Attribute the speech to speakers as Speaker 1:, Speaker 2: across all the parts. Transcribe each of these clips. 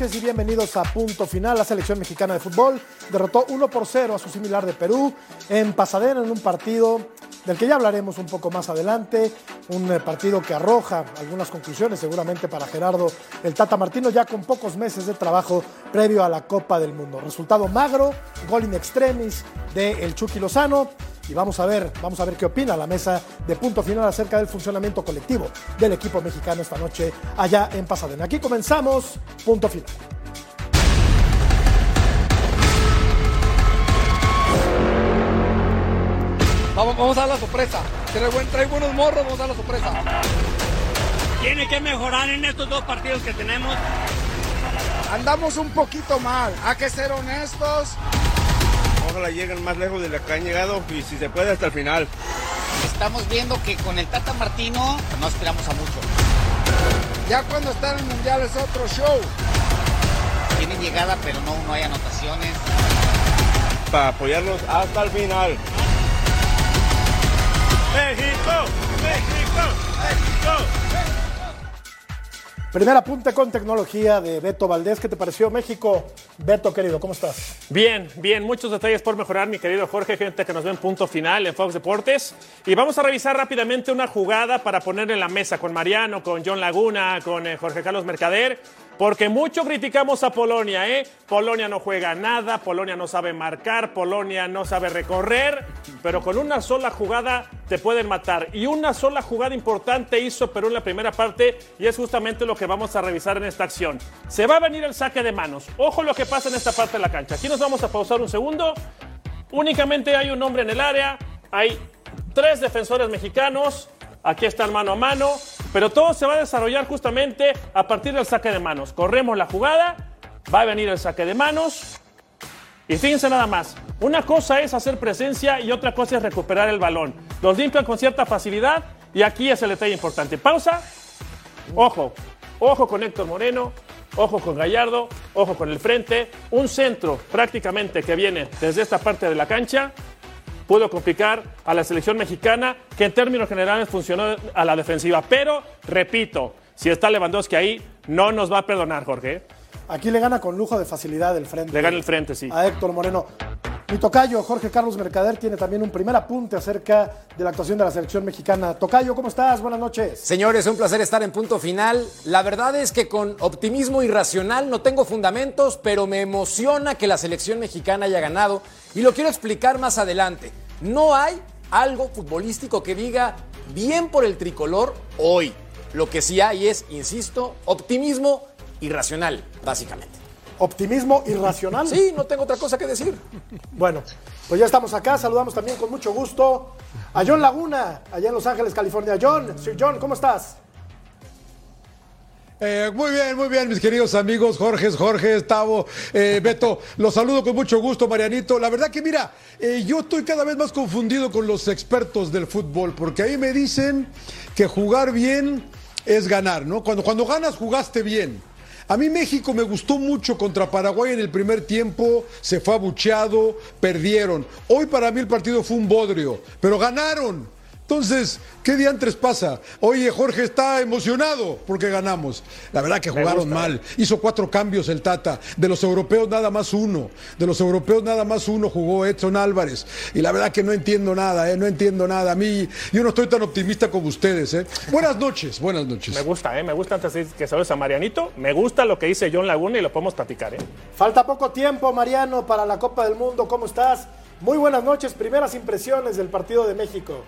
Speaker 1: y bienvenidos a Punto Final. La selección mexicana de fútbol derrotó 1 por 0 a su similar de Perú en Pasadena en un partido del que ya hablaremos un poco más adelante. Un eh, partido que arroja algunas conclusiones seguramente para Gerardo el Tata Martino ya con pocos meses de trabajo previo a la Copa del Mundo. Resultado magro, gol in extremis de el Chucky Lozano y vamos a ver, vamos a ver qué opina la mesa de punto final acerca del funcionamiento colectivo del equipo mexicano esta noche allá en Pasadena. Aquí comenzamos, punto final.
Speaker 2: Vamos, vamos a dar la sorpresa. Trae, buen, trae buenos morros, vamos a dar la sorpresa.
Speaker 3: Tiene que mejorar en estos dos partidos que tenemos.
Speaker 4: Andamos un poquito mal, hay que ser honestos.
Speaker 5: Ojalá lleguen más lejos de lo que han llegado y si se puede hasta el final.
Speaker 6: Estamos viendo que con el Tata Martino no aspiramos a mucho.
Speaker 4: Ya cuando está en el Mundial es otro show.
Speaker 6: Tienen llegada, pero no, no hay anotaciones.
Speaker 5: Para apoyarlos hasta el final.
Speaker 3: México, México, México.
Speaker 1: Primer apunte con tecnología de Beto Valdés. ¿Qué te pareció México? Beto, querido, ¿cómo estás?
Speaker 7: Bien, bien, muchos detalles por mejorar, mi querido Jorge, gente que nos ve en punto final en Fox Deportes. Y vamos a revisar rápidamente una jugada para poner en la mesa con Mariano, con John Laguna, con eh, Jorge Carlos Mercader. Porque mucho criticamos a Polonia, ¿eh? Polonia no juega nada, Polonia no sabe marcar, Polonia no sabe recorrer, pero con una sola jugada te pueden matar. Y una sola jugada importante hizo Perú en la primera parte y es justamente lo que vamos a revisar en esta acción. Se va a venir el saque de manos. Ojo lo que pasa en esta parte de la cancha. Aquí nos vamos a pausar un segundo. Únicamente hay un hombre en el área, hay tres defensores mexicanos. Aquí están mano a mano, pero todo se va a desarrollar justamente a partir del saque de manos. Corremos la jugada, va a venir el saque de manos. Y fíjense nada más, una cosa es hacer presencia y otra cosa es recuperar el balón. Los limpian con cierta facilidad y aquí es el detalle importante. Pausa, ojo, ojo con Héctor Moreno, ojo con Gallardo, ojo con el frente. Un centro prácticamente que viene desde esta parte de la cancha pudo complicar a la selección mexicana, que en términos generales funcionó a la defensiva. Pero, repito, si está Lewandowski ahí, no nos va a perdonar, Jorge.
Speaker 1: Aquí le gana con lujo de facilidad el frente.
Speaker 7: Le gana el frente, sí.
Speaker 1: A Héctor Moreno. Mi tocayo, Jorge Carlos Mercader, tiene también un primer apunte acerca de la actuación de la selección mexicana. Tocayo, ¿cómo estás? Buenas noches.
Speaker 8: Señores, un placer estar en punto final. La verdad es que con optimismo irracional no tengo fundamentos, pero me emociona que la selección mexicana haya ganado y lo quiero explicar más adelante. No hay algo futbolístico que diga bien por el tricolor hoy. Lo que sí hay es, insisto, optimismo irracional, básicamente.
Speaker 1: Optimismo irracional.
Speaker 8: Sí, no tengo otra cosa que decir.
Speaker 1: Bueno, pues ya estamos acá. Saludamos también con mucho gusto a John Laguna, allá en Los Ángeles, California. John, Sir John, ¿cómo estás?
Speaker 9: Eh, muy bien, muy bien, mis queridos amigos, Jorge, Jorge, Tavo, eh, Beto, los saludo con mucho gusto, Marianito. La verdad que mira, eh, yo estoy cada vez más confundido con los expertos del fútbol, porque ahí me dicen que jugar bien es ganar, ¿no? Cuando, cuando ganas, jugaste bien. A mí México me gustó mucho contra Paraguay en el primer tiempo, se fue abucheado, perdieron. Hoy para mí el partido fue un bodrio, pero ganaron. Entonces, ¿qué diantres pasa? Oye, Jorge está emocionado porque ganamos. La verdad que jugaron mal. Hizo cuatro cambios el Tata. De los europeos nada más uno. De los europeos nada más uno jugó Edson Álvarez. Y la verdad que no entiendo nada, ¿eh? No entiendo nada. A mí, yo no estoy tan optimista como ustedes, ¿eh? Buenas noches, buenas noches.
Speaker 7: Me gusta, ¿eh? Me gusta antes de que saludes a Marianito. Me gusta lo que dice John Laguna y lo podemos platicar, ¿eh?
Speaker 1: Falta poco tiempo, Mariano, para la Copa del Mundo. ¿Cómo estás? Muy buenas noches. Primeras impresiones del partido de México.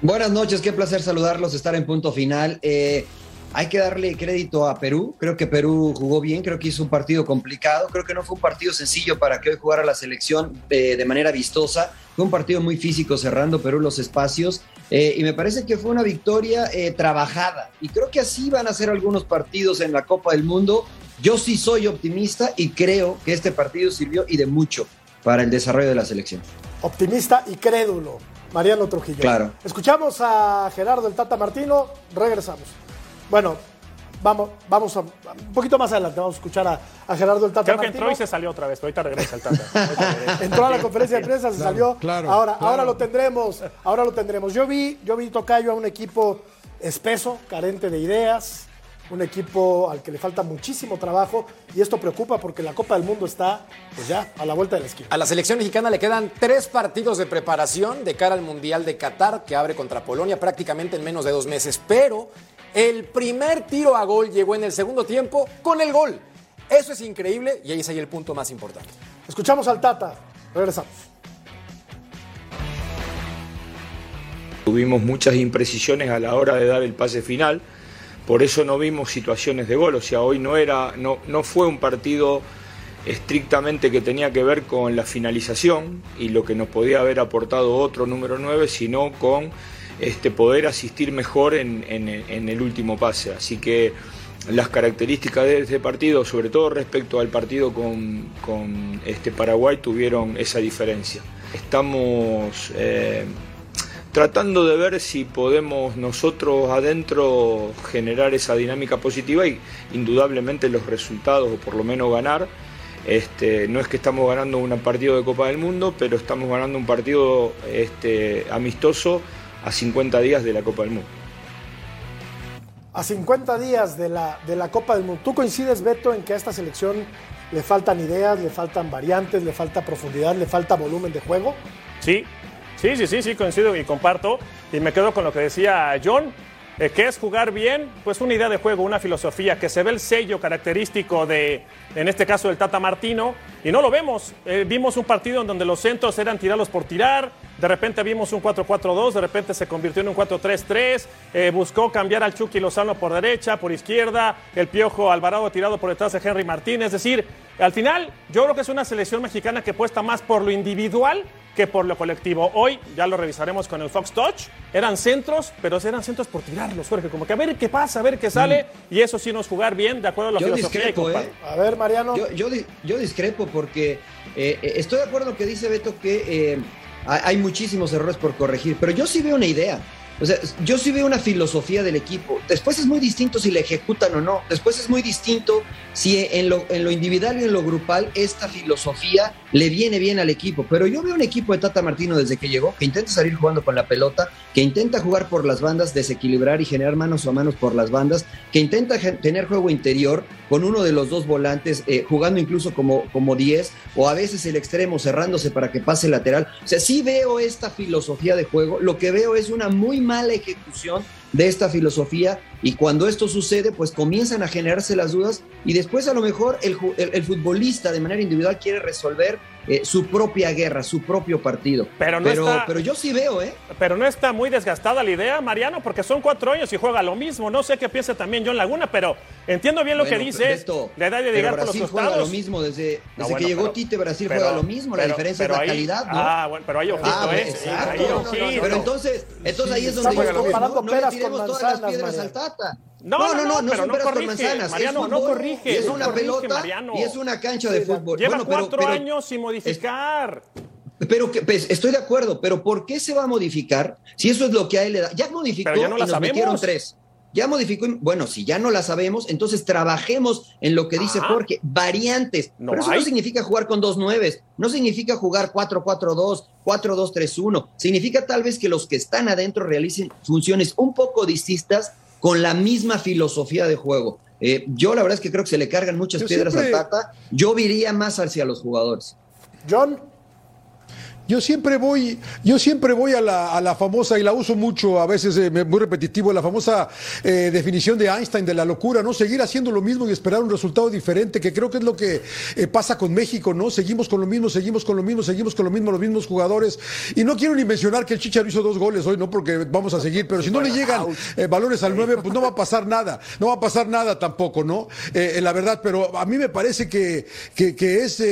Speaker 10: Buenas noches, qué placer saludarlos, estar en punto final. Eh, hay que darle crédito a Perú, creo que Perú jugó bien, creo que hizo un partido complicado, creo que no fue un partido sencillo para que hoy jugara la selección eh, de manera vistosa, fue un partido muy físico cerrando Perú los espacios eh, y me parece que fue una victoria trabajada y creo que así van a ser algunos partidos en la Copa del Mundo. Yo sí soy optimista y creo que este partido sirvió y de mucho para el desarrollo de la selección.
Speaker 1: Optimista y crédulo. Mariano Trujillo.
Speaker 10: Claro.
Speaker 1: Escuchamos a Gerardo el Tata Martino, regresamos. Bueno, vamos, vamos a, un poquito más adelante, vamos a escuchar a, a Gerardo el Tata
Speaker 7: Creo que
Speaker 1: Martino.
Speaker 7: entró y se salió otra vez, pero ahorita regresa el Tata. Regresa.
Speaker 1: Entró a la conferencia de prensa, se salió.
Speaker 9: claro,
Speaker 1: ahora,
Speaker 9: claro.
Speaker 1: ahora lo tendremos. Ahora lo tendremos. Yo vi, yo vi Tocayo a un equipo espeso, carente de ideas, un equipo al que le falta muchísimo trabajo y esto preocupa porque la Copa del Mundo está pues ya a la vuelta de la esquina.
Speaker 8: A la selección mexicana le quedan tres partidos de preparación de cara al Mundial de Qatar que abre contra Polonia prácticamente en menos de dos meses, pero el primer tiro a gol llegó en el segundo tiempo con el gol. Eso es increíble y ahí es ahí el punto más importante.
Speaker 1: Escuchamos al Tata, regresamos.
Speaker 11: Tuvimos muchas imprecisiones a la hora de dar el pase final, por eso no vimos situaciones de gol. O sea, hoy no, era, no, no fue un partido estrictamente que tenía que ver con la finalización y lo que nos podía haber aportado otro número 9, sino con este, poder asistir mejor en, el último pase. Así que las características de este partido, sobre todo respecto al partido con, con, este Paraguay, tuvieron esa diferencia. Estamos eh, tratando de ver si podemos nosotros adentro generar esa dinámica positiva y indudablemente los resultados, o por lo menos ganar. Este, no es que estamos ganando un partido de Copa del Mundo, pero estamos ganando un partido este, amistoso a 50 días de la Copa del Mundo.
Speaker 1: A 50 días de la, de la Copa del Mundo, ¿tú coincides, Beto, en que a esta selección le faltan ideas, le faltan variantes, le falta profundidad, le falta volumen de juego?
Speaker 7: Sí, sí, sí, sí, sí, coincido y comparto. Y me quedo con lo que decía John, eh, que es jugar bien, pues una idea de juego, una filosofía, que se ve el sello característico de, en este caso, del Tata Martino, y no lo vemos. Eh, vimos un partido en donde los centros eran tirados por tirar, de repente vimos un 4-4-2, de repente se convirtió en un 4-3-3, eh, buscó cambiar al Chucky Lozano por derecha, por izquierda, el Piojo Alvarado tirado por detrás de Henry Martínez, es decir, al final yo creo que es una selección mexicana que apuesta más por lo individual que por lo colectivo. Hoy, ya lo revisaremos con el Fox Touch, eran centros, pero eran centros por tirarlos, Jorge, como que a ver qué pasa, a ver qué sale, y eso sí no es jugar bien, de acuerdo a la
Speaker 10: Yo
Speaker 7: filosofía.
Speaker 10: discrepo. ¿eh?
Speaker 1: A ver, Mariano.
Speaker 10: Yo, yo, di- yo discrepo porque eh, estoy de acuerdo que dice Beto que eh, hay muchísimos errores por corregir, pero yo sí veo una idea. O sea, yo sí veo una filosofía del equipo. Después es muy distinto si la ejecutan o no. Después es muy distinto si en lo, en lo individual y en lo grupal esta filosofía le viene bien al equipo. Pero yo veo un equipo de Tata Martino desde que llegó que intenta salir jugando con la pelota, que intenta jugar por las bandas, desequilibrar y generar manos a manos por las bandas, que intenta tener juego interior con uno de los dos volantes eh, jugando incluso como 10 o a veces el extremo cerrándose para que pase lateral. O sea, sí veo esta filosofía de juego. Lo que veo es una muy mala ejecución de esta filosofía y cuando esto sucede pues comienzan a generarse las dudas y después a lo mejor el, el- el futbolista de manera individual quiere resolver eh, su propia guerra, su propio partido.
Speaker 7: Pero no está-
Speaker 10: pero yo sí veo, ¿eh?
Speaker 7: Pero no está muy desgastada la idea, Mariano, porque son cuatro años y juega lo mismo. No sé qué piensa también John Laguna, pero entiendo bien lo
Speaker 10: Bueno,
Speaker 7: que dices. La edad de
Speaker 10: pero
Speaker 7: llegar por los
Speaker 10: Brasil juega lo mismo desde, desde
Speaker 7: No,
Speaker 10: que
Speaker 7: bueno,
Speaker 10: llegó
Speaker 7: pero-
Speaker 10: Tite, Brasil
Speaker 7: pero-
Speaker 10: juega lo mismo, la
Speaker 7: pero-
Speaker 10: diferencia
Speaker 7: pero
Speaker 10: es la
Speaker 7: ahí-
Speaker 10: calidad, ¿no?
Speaker 7: Ah, bueno, pero hay ojito,
Speaker 10: Ah,
Speaker 7: ¿eh?
Speaker 10: exacto,
Speaker 7: Hay
Speaker 10: no, no, no,
Speaker 7: ojito.
Speaker 10: Pero entonces, entonces ahí es donde yo no, no le tiremos todas las piedras al Tata.
Speaker 7: No, no, no, pero
Speaker 10: son
Speaker 7: no
Speaker 10: peras con
Speaker 7: corrige,
Speaker 10: manzanas,
Speaker 7: Mariano,
Speaker 10: es
Speaker 7: no
Speaker 10: fútbol,
Speaker 7: corrige,
Speaker 10: y es
Speaker 7: no
Speaker 10: una
Speaker 7: corrige,
Speaker 10: pelota
Speaker 7: Mariano.
Speaker 10: y es una cancha de fútbol.
Speaker 7: Lleva
Speaker 10: Bueno, pero-
Speaker 7: cuatro
Speaker 10: pero-
Speaker 7: años sin modificar.
Speaker 10: Pero que, pues, estoy de acuerdo, pero ¿por qué se va a modificar si eso es lo que a él le da? Ya modificó
Speaker 7: Pero ya no
Speaker 10: y
Speaker 7: la
Speaker 10: nos
Speaker 7: sabemos.
Speaker 10: metieron tres. Ya modificó, y- bueno, si ya no la sabemos, entonces trabajemos en lo que dice
Speaker 7: Ah.
Speaker 10: Jorge, variantes.
Speaker 7: No
Speaker 10: pero eso
Speaker 7: hay.
Speaker 10: no significa jugar con dos nueves, no significa jugar 4-4-2, 4-2-3-1. Significa tal vez que los que están adentro realicen funciones un poco distintas con la misma filosofía de juego. Eh, yo la verdad es que creo que se le cargan muchas
Speaker 9: Yo
Speaker 10: piedras
Speaker 9: siempre-
Speaker 10: al Tata. Yo iría más hacia los jugadores.
Speaker 1: John,
Speaker 9: Yo siempre voy, yo siempre voy a la, a la famosa, y la uso mucho, a veces eh, muy repetitivo, la famosa eh, definición de Einstein de la locura, ¿no? Seguir haciendo lo mismo y esperar un resultado diferente, que creo que es lo que eh, pasa con México, ¿no? Seguimos con lo mismo, seguimos con lo mismo, seguimos con lo mismo, los mismos jugadores. Y no quiero ni mencionar que el Chicharo hizo dos goles hoy, ¿no? Porque vamos a seguir, pero si no le llegan valores al 9, pues no va a pasar nada, no va a pasar nada tampoco, ¿no? La verdad, pero a mí me parece que, que, que es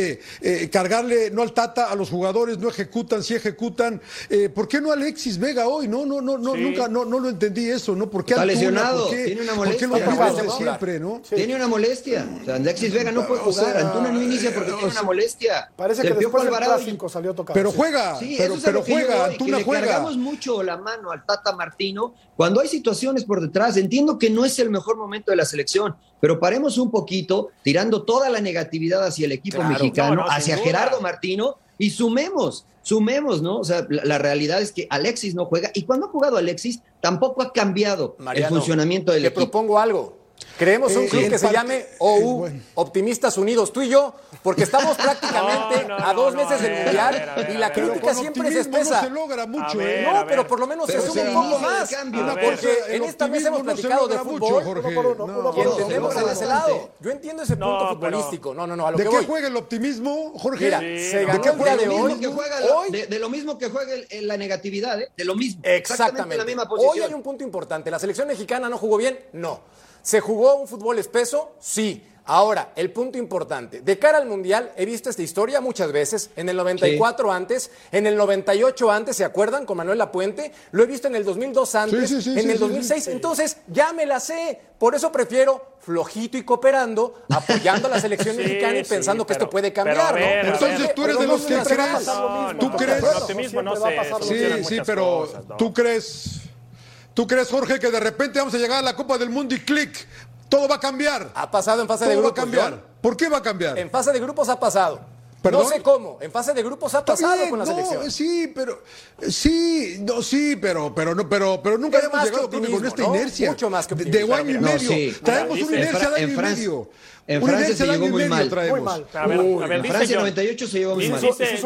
Speaker 9: cargarle, no al Tata, a los jugadores, no ejecutan, sí ejecutan. Eh, ¿Por qué no Alexis Vega hoy? No, no, no, no,
Speaker 7: Sí.
Speaker 9: nunca, no, no lo entendí eso, ¿no? ¿Por qué
Speaker 10: Está
Speaker 9: Antuna?
Speaker 10: lesionado,
Speaker 9: ¿Por qué,
Speaker 10: tiene una
Speaker 9: ¿por qué
Speaker 10: molestia.
Speaker 9: rivales de siempre, no?
Speaker 10: Tiene una molestia. O sea, Alexis Vega no puede
Speaker 9: O
Speaker 10: jugar.
Speaker 9: sea,
Speaker 10: Antuna no inicia porque tiene una molestia.
Speaker 1: parece que después del clásico salió tocado.
Speaker 9: Pero juega,
Speaker 10: Sí,
Speaker 9: pero,
Speaker 10: lo
Speaker 9: juega, Antuna
Speaker 10: le
Speaker 9: juega.
Speaker 10: cargamos mucho la mano al Tata Martino cuando hay situaciones por detrás. Entiendo que no es el mejor momento de la selección, pero paremos un poquito tirando toda la negatividad hacia el equipo
Speaker 7: Claro,
Speaker 10: mexicano,
Speaker 7: no, no, sin
Speaker 10: hacia. Gerardo Martino y sumemos, sumemos, ¿no? O sea, la, la realidad es que Alexis no juega y cuando ha jugado Alexis tampoco ha cambiado
Speaker 8: Mariano,
Speaker 10: el funcionamiento del
Speaker 8: Te
Speaker 10: equipo.
Speaker 8: propongo algo. Creemos un
Speaker 9: Eh,
Speaker 8: club que se llame OU,
Speaker 9: bueno.
Speaker 8: Optimistas Unidos, tú y yo, porque estamos prácticamente
Speaker 7: No, no,
Speaker 8: a dos
Speaker 7: no,
Speaker 8: meses del
Speaker 7: ver,
Speaker 8: Mundial
Speaker 7: ver, ver,
Speaker 8: y la
Speaker 7: a ver.
Speaker 8: crítica siempre es espesa.
Speaker 9: No se logra mucho,
Speaker 7: A
Speaker 9: ¿eh?
Speaker 7: ver,
Speaker 8: No,
Speaker 7: ver.
Speaker 8: pero por lo menos
Speaker 10: Pero
Speaker 8: se
Speaker 10: el
Speaker 8: un poco más. Porque
Speaker 9: el
Speaker 8: en esta mesa hemos platicado de fútbol y entendemos
Speaker 10: logra
Speaker 8: ese lado. Yo entiendo ese punto futbolístico. No, no, no, a lo
Speaker 9: ¿De
Speaker 8: que
Speaker 9: qué
Speaker 8: voy.
Speaker 9: juega el optimismo, Jorge?
Speaker 8: Mira,
Speaker 7: Sí,
Speaker 8: se
Speaker 7: no,
Speaker 8: ganó
Speaker 9: ¿de
Speaker 8: el día
Speaker 10: de
Speaker 8: hoy.
Speaker 10: mismo que juega la,
Speaker 8: Hoy
Speaker 10: de, lo mismo que juega el- el- la negatividad, ¿eh? de lo mismo.
Speaker 8: Exactamente.
Speaker 10: la misma posición.
Speaker 8: Hoy hay un punto importante. ¿La selección mexicana no jugó bien? No. ¿Se jugó un fútbol espeso? Sí. Ahora, el punto importante. De cara al Mundial, he visto esta historia muchas veces. En el 94 antes, en el 98 antes, ¿se acuerdan? Con Manuel Lapuente. Lo he visto en el 2002 antes,
Speaker 9: Sí, sí, sí,
Speaker 8: en
Speaker 9: sí,
Speaker 8: el
Speaker 9: sí,
Speaker 8: 2006.
Speaker 9: sí.
Speaker 8: Entonces, ya me la sé. Por eso prefiero flojito y cooperando, apoyando a la selección
Speaker 7: Sí,
Speaker 8: mexicana y
Speaker 7: sí,
Speaker 8: pensando que
Speaker 7: pero-
Speaker 8: esto puede cambiar,
Speaker 7: ver,
Speaker 8: ¿no?
Speaker 9: Entonces tú eres de los que crees, tú crees, Sí, sí, pero
Speaker 7: cosas, ¿no?
Speaker 9: tú crees, tú crees, Jorge, que de repente vamos a llegar a la Copa del Mundo y clic, todo va a cambiar.
Speaker 8: Ha pasado en fase
Speaker 9: Todo
Speaker 8: de
Speaker 9: va a
Speaker 8: grupos.
Speaker 9: cambiar. ¿Por qué va a cambiar?
Speaker 8: En fase de grupos ha pasado.
Speaker 9: ¿Perdón?
Speaker 8: No sé cómo. En fase de grupos ha pasado
Speaker 9: bien,
Speaker 8: con la
Speaker 9: no,
Speaker 8: selección.
Speaker 9: sí, pero sí, no, sí, pero, pero no, pero, pero nunca
Speaker 8: Es
Speaker 9: hemos llegado creo que con esta
Speaker 8: ¿no?
Speaker 9: inercia
Speaker 8: Mucho más que
Speaker 9: de-
Speaker 8: optimismo.
Speaker 9: de año y
Speaker 10: No,
Speaker 9: medio.
Speaker 10: sí.
Speaker 9: Traemos una inercia de año y medio.
Speaker 10: en
Speaker 9: Una
Speaker 10: Francia
Speaker 9: inercia
Speaker 10: se
Speaker 9: de año
Speaker 10: llegó
Speaker 9: y
Speaker 10: muy
Speaker 9: medio
Speaker 10: mal.
Speaker 9: traemos.
Speaker 1: Muy mal.
Speaker 7: A ver,
Speaker 8: Uy,
Speaker 7: a ver,
Speaker 10: En Francia
Speaker 7: John.
Speaker 10: 98 se llevó muy mal.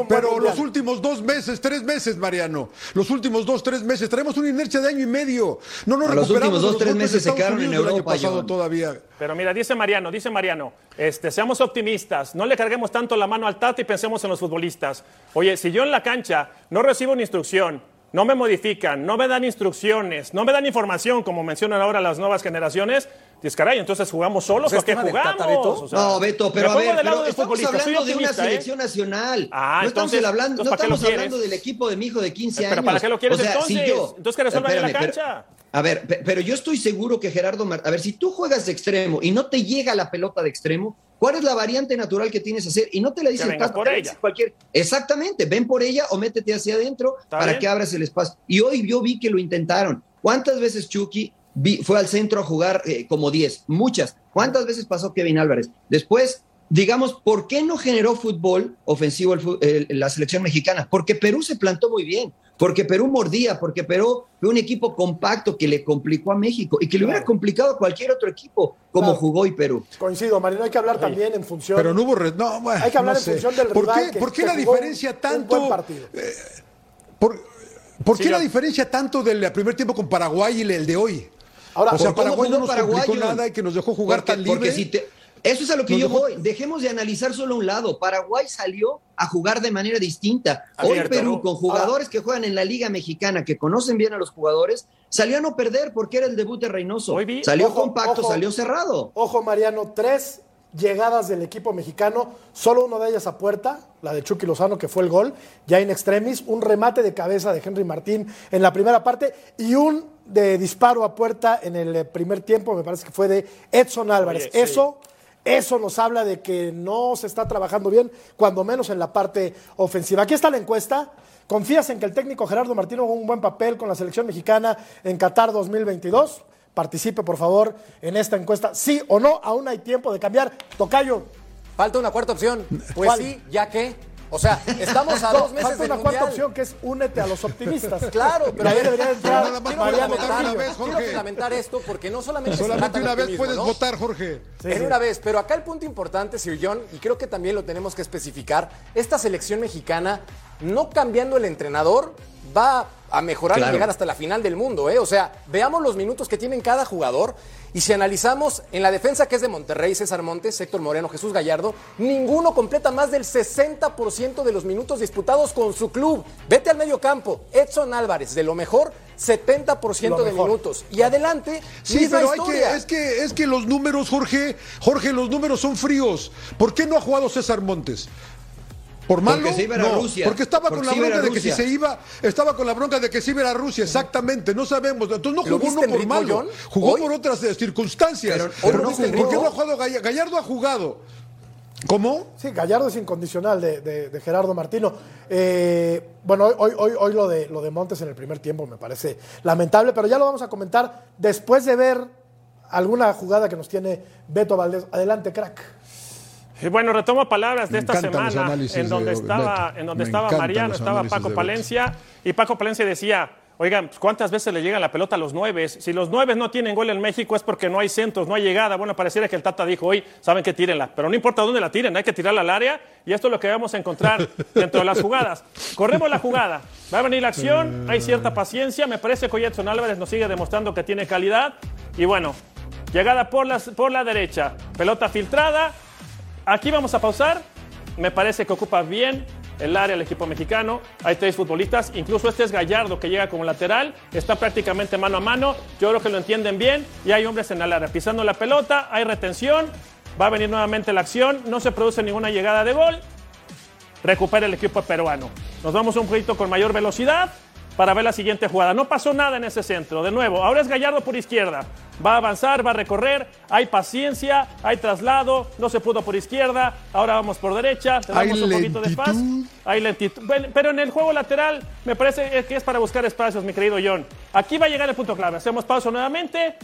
Speaker 9: Pero los últimos dos meses, tres meses, Mariano. Los últimos dos, tres meses. Traemos una inercia de año y medio. No nos
Speaker 10: A los
Speaker 9: recuperamos
Speaker 10: últimos dos, tres meses se quedaron en Europa,
Speaker 9: pasado todavía.
Speaker 7: Pero mira, dice Mariano, dice Mariano, este, seamos optimistas, no le carguemos tanto la mano al Tata y pensemos en los futbolistas. Oye, si yo en la cancha no recibo una instrucción, no me modifican, no me dan instrucciones, no me dan información, como mencionan ahora las nuevas generaciones, dices, caray, entonces jugamos solos
Speaker 8: Pues
Speaker 7: o qué jugamos.
Speaker 8: Tata, Beto.
Speaker 7: O sea,
Speaker 10: no, Beto, pero a ver, pero estamos hablando de una
Speaker 7: ¿eh?
Speaker 10: selección nacional.
Speaker 7: Ah,
Speaker 10: no estamos hablando, no
Speaker 7: entonces, ¿para qué
Speaker 10: estamos hablando del equipo de mi hijo de 15
Speaker 7: Pero
Speaker 10: años.
Speaker 7: ¿para qué lo quieres
Speaker 10: O sea,
Speaker 7: entonces?
Speaker 10: si yo-
Speaker 7: Entonces que resuelvan en la
Speaker 10: pero-
Speaker 7: cancha.
Speaker 10: A ver, pe- pero yo estoy seguro que Gerardo Martín, a ver, si tú juegas de extremo y no te llega la pelota de extremo, ¿cuál es la variante natural que tienes que hacer? Y no te la dice el
Speaker 7: por ella.
Speaker 10: cualquier. Exactamente, ven por ella o métete hacia adentro para
Speaker 7: bien.
Speaker 10: que abras el espacio. Y hoy yo vi que lo intentaron. ¿Cuántas veces Chucky vi- fue al centro a jugar eh, como 10? Muchas. ¿Cuántas veces pasó Kevin Álvarez? Después, digamos, ¿por qué no generó fútbol ofensivo el fu- el- la selección mexicana? Porque Perú se plantó muy bien, porque Perú mordía, porque Perú fue un equipo compacto que le complicó a México y que le hubiera complicado a cualquier otro equipo como
Speaker 1: Claro.
Speaker 10: jugó hoy Perú.
Speaker 1: Coincido, Marino, hay que hablar también en función.
Speaker 9: Pero no hubo. re- No, bueno,
Speaker 1: Hay que hablar
Speaker 9: no
Speaker 1: en
Speaker 9: sé.
Speaker 1: función del
Speaker 9: ¿Por
Speaker 1: rival
Speaker 9: qué,
Speaker 1: que-
Speaker 9: ¿por qué
Speaker 1: que
Speaker 9: la
Speaker 1: jugó
Speaker 9: diferencia
Speaker 1: un- un
Speaker 9: tanto?
Speaker 1: buen partido.
Speaker 9: eh, ¿Por, por qué la diferencia tanto del primer tiempo con Paraguay y el de hoy?
Speaker 1: Ahora,
Speaker 9: o sea,
Speaker 10: ¿por cómo
Speaker 9: Paraguay no nos
Speaker 10: Paraguay,
Speaker 9: complicó nada y que nos dejó jugar
Speaker 10: Porque-
Speaker 9: tan libre.
Speaker 10: porque si te- eso es a lo que yo
Speaker 9: dejó-
Speaker 10: voy. Dejemos de analizar solo un lado. Paraguay salió a jugar de manera distinta. Hoy
Speaker 7: Abierto,
Speaker 10: Perú,
Speaker 7: ¿no?
Speaker 10: con jugadores que juegan en la Liga Mexicana, que conocen bien a los jugadores, salió a no perder porque era el debut de Reynoso.
Speaker 7: Hoy vi-
Speaker 10: Salió
Speaker 1: Ojo,
Speaker 10: compacto,
Speaker 1: ojo.
Speaker 10: salió cerrado.
Speaker 1: Ojo, Mariano, tres llegadas del equipo mexicano, solo una de ellas a puerta, la de Chucky Lozano, que fue el gol, ya in extremis, un remate de cabeza de Henry Martín en la primera parte y un de disparo a puerta en el primer tiempo, me parece que fue de Edson Álvarez.
Speaker 7: Oye, sí.
Speaker 1: Eso, nos habla de que no se está trabajando bien, cuando menos en la parte ofensiva. Aquí está la encuesta. ¿Confías en que el técnico Gerardo Martino haga un buen papel con la selección mexicana en Qatar 2022? Participe, por favor, en esta encuesta. Sí o no, aún hay tiempo de cambiar. Tocayo.
Speaker 8: Falta una cuarta opción. Pues
Speaker 1: ¿Cuál?
Speaker 8: sí, ya que. O sea, estamos a dos meses del
Speaker 1: una cuarta opción que es únete a los optimistas.
Speaker 8: Claro,
Speaker 1: pero ahí debería entrar
Speaker 9: nada más
Speaker 8: quiero fundamentar-
Speaker 9: una vez,
Speaker 8: quiero
Speaker 9: Jorge.
Speaker 8: fundamentar esto porque no solamente se trata
Speaker 9: Solamente
Speaker 8: de
Speaker 9: una vez puedes
Speaker 8: ¿no?
Speaker 9: votar, Jorge.
Speaker 8: en
Speaker 1: sí.
Speaker 8: una vez, pero acá el punto importante, Sir John, y creo que también lo tenemos que especificar, esta selección mexicana, no cambiando el entrenador, va a mejorar y llegar hasta la final del mundo, ¿eh? O sea, veamos los minutos que tienen cada jugador y si analizamos en la defensa que es de Monterrey, César Montes, Héctor Moreno, Jesús Gallardo, ninguno completa más del 60% de los minutos disputados con su club. Vete al medio campo, Edson Álvarez, de lo mejor, 70%
Speaker 1: Lo
Speaker 8: de
Speaker 1: mejor.
Speaker 8: minutos. Y adelante,
Speaker 9: Sí,
Speaker 8: misma
Speaker 9: pero hay que, es que es que los números, Jorge, Jorge, los números son fríos. ¿Por qué no ha jugado César Montes? ¿Por malo?
Speaker 10: Porque se iba a ir a
Speaker 9: no,
Speaker 10: Rusia.
Speaker 9: porque estaba
Speaker 10: Porque
Speaker 9: con la bronca de que si se iba, estaba con la bronca de que se iba a Rusia, exactamente, no sabemos. Entonces no
Speaker 8: ¿Lo
Speaker 9: jugó no por malo,
Speaker 8: John?
Speaker 9: jugó
Speaker 8: Hoy-
Speaker 9: por otras eh, circunstancias.
Speaker 10: Pero-
Speaker 9: Pero
Speaker 10: pero
Speaker 9: no jugó-. ¿Por qué no ha jugado Gallardo? Gallardo ha jugado. ¿Cómo?
Speaker 1: Sí, Gallardo es incondicional de, de- de Gerardo Martino. Eh, bueno, hoy, hoy, hoy, hoy lo, de, lo de Montes en el primer tiempo me parece lamentable, pero ya lo vamos a comentar después de ver alguna jugada que nos tiene Beto Valdés. Adelante, crack.
Speaker 7: Bueno, retomo palabras de
Speaker 9: Me
Speaker 7: esta semana en donde
Speaker 9: de
Speaker 7: estaba,
Speaker 9: Beto.
Speaker 7: en donde
Speaker 9: Me
Speaker 7: estaba Mariano, estaba Paco. Palencia y Paco Palencia decía, Oigan, pues, ¿cuántas veces le llega la pelota a los nueve? Si los nueve no tienen gol en México es porque no hay centros, no hay llegada. Bueno, pareciera que el Tata dijo hoy, saben que tírenla, pero no importa dónde la tiren, hay que tirarla al área y esto es lo que vamos a encontrar dentro de las jugadas. Corremos la jugada, va a venir la acción, hay cierta paciencia, me parece que hoy Edson Álvarez nos sigue demostrando que tiene calidad y bueno, llegada por, las, por la derecha, pelota filtrada, aquí vamos a pausar, me parece que ocupa bien el área el equipo mexicano. Hay tres futbolistas, incluso este es Gallardo que llega como lateral, está prácticamente mano a mano. Yo creo que lo entienden bien y hay hombres en el área pisando la pelota, hay retención. Va a venir nuevamente la acción, no se produce ninguna llegada de gol. Recupera el equipo peruano. Nos vamos un poquito con mayor velocidad para ver la siguiente jugada. No pasó nada en ese centro. De nuevo, ahora es Gallardo por izquierda. Va a avanzar, va a recorrer. Hay paciencia, hay traslado. No se pudo por izquierda. Ahora vamos por derecha. Tenemos
Speaker 9: Hay
Speaker 7: un poquito de paz. Hay lentitud. Pero en el juego lateral me parece que es para buscar espacios, mi querido John. Aquí va a llegar el punto clave. Hacemos pausa nuevamente.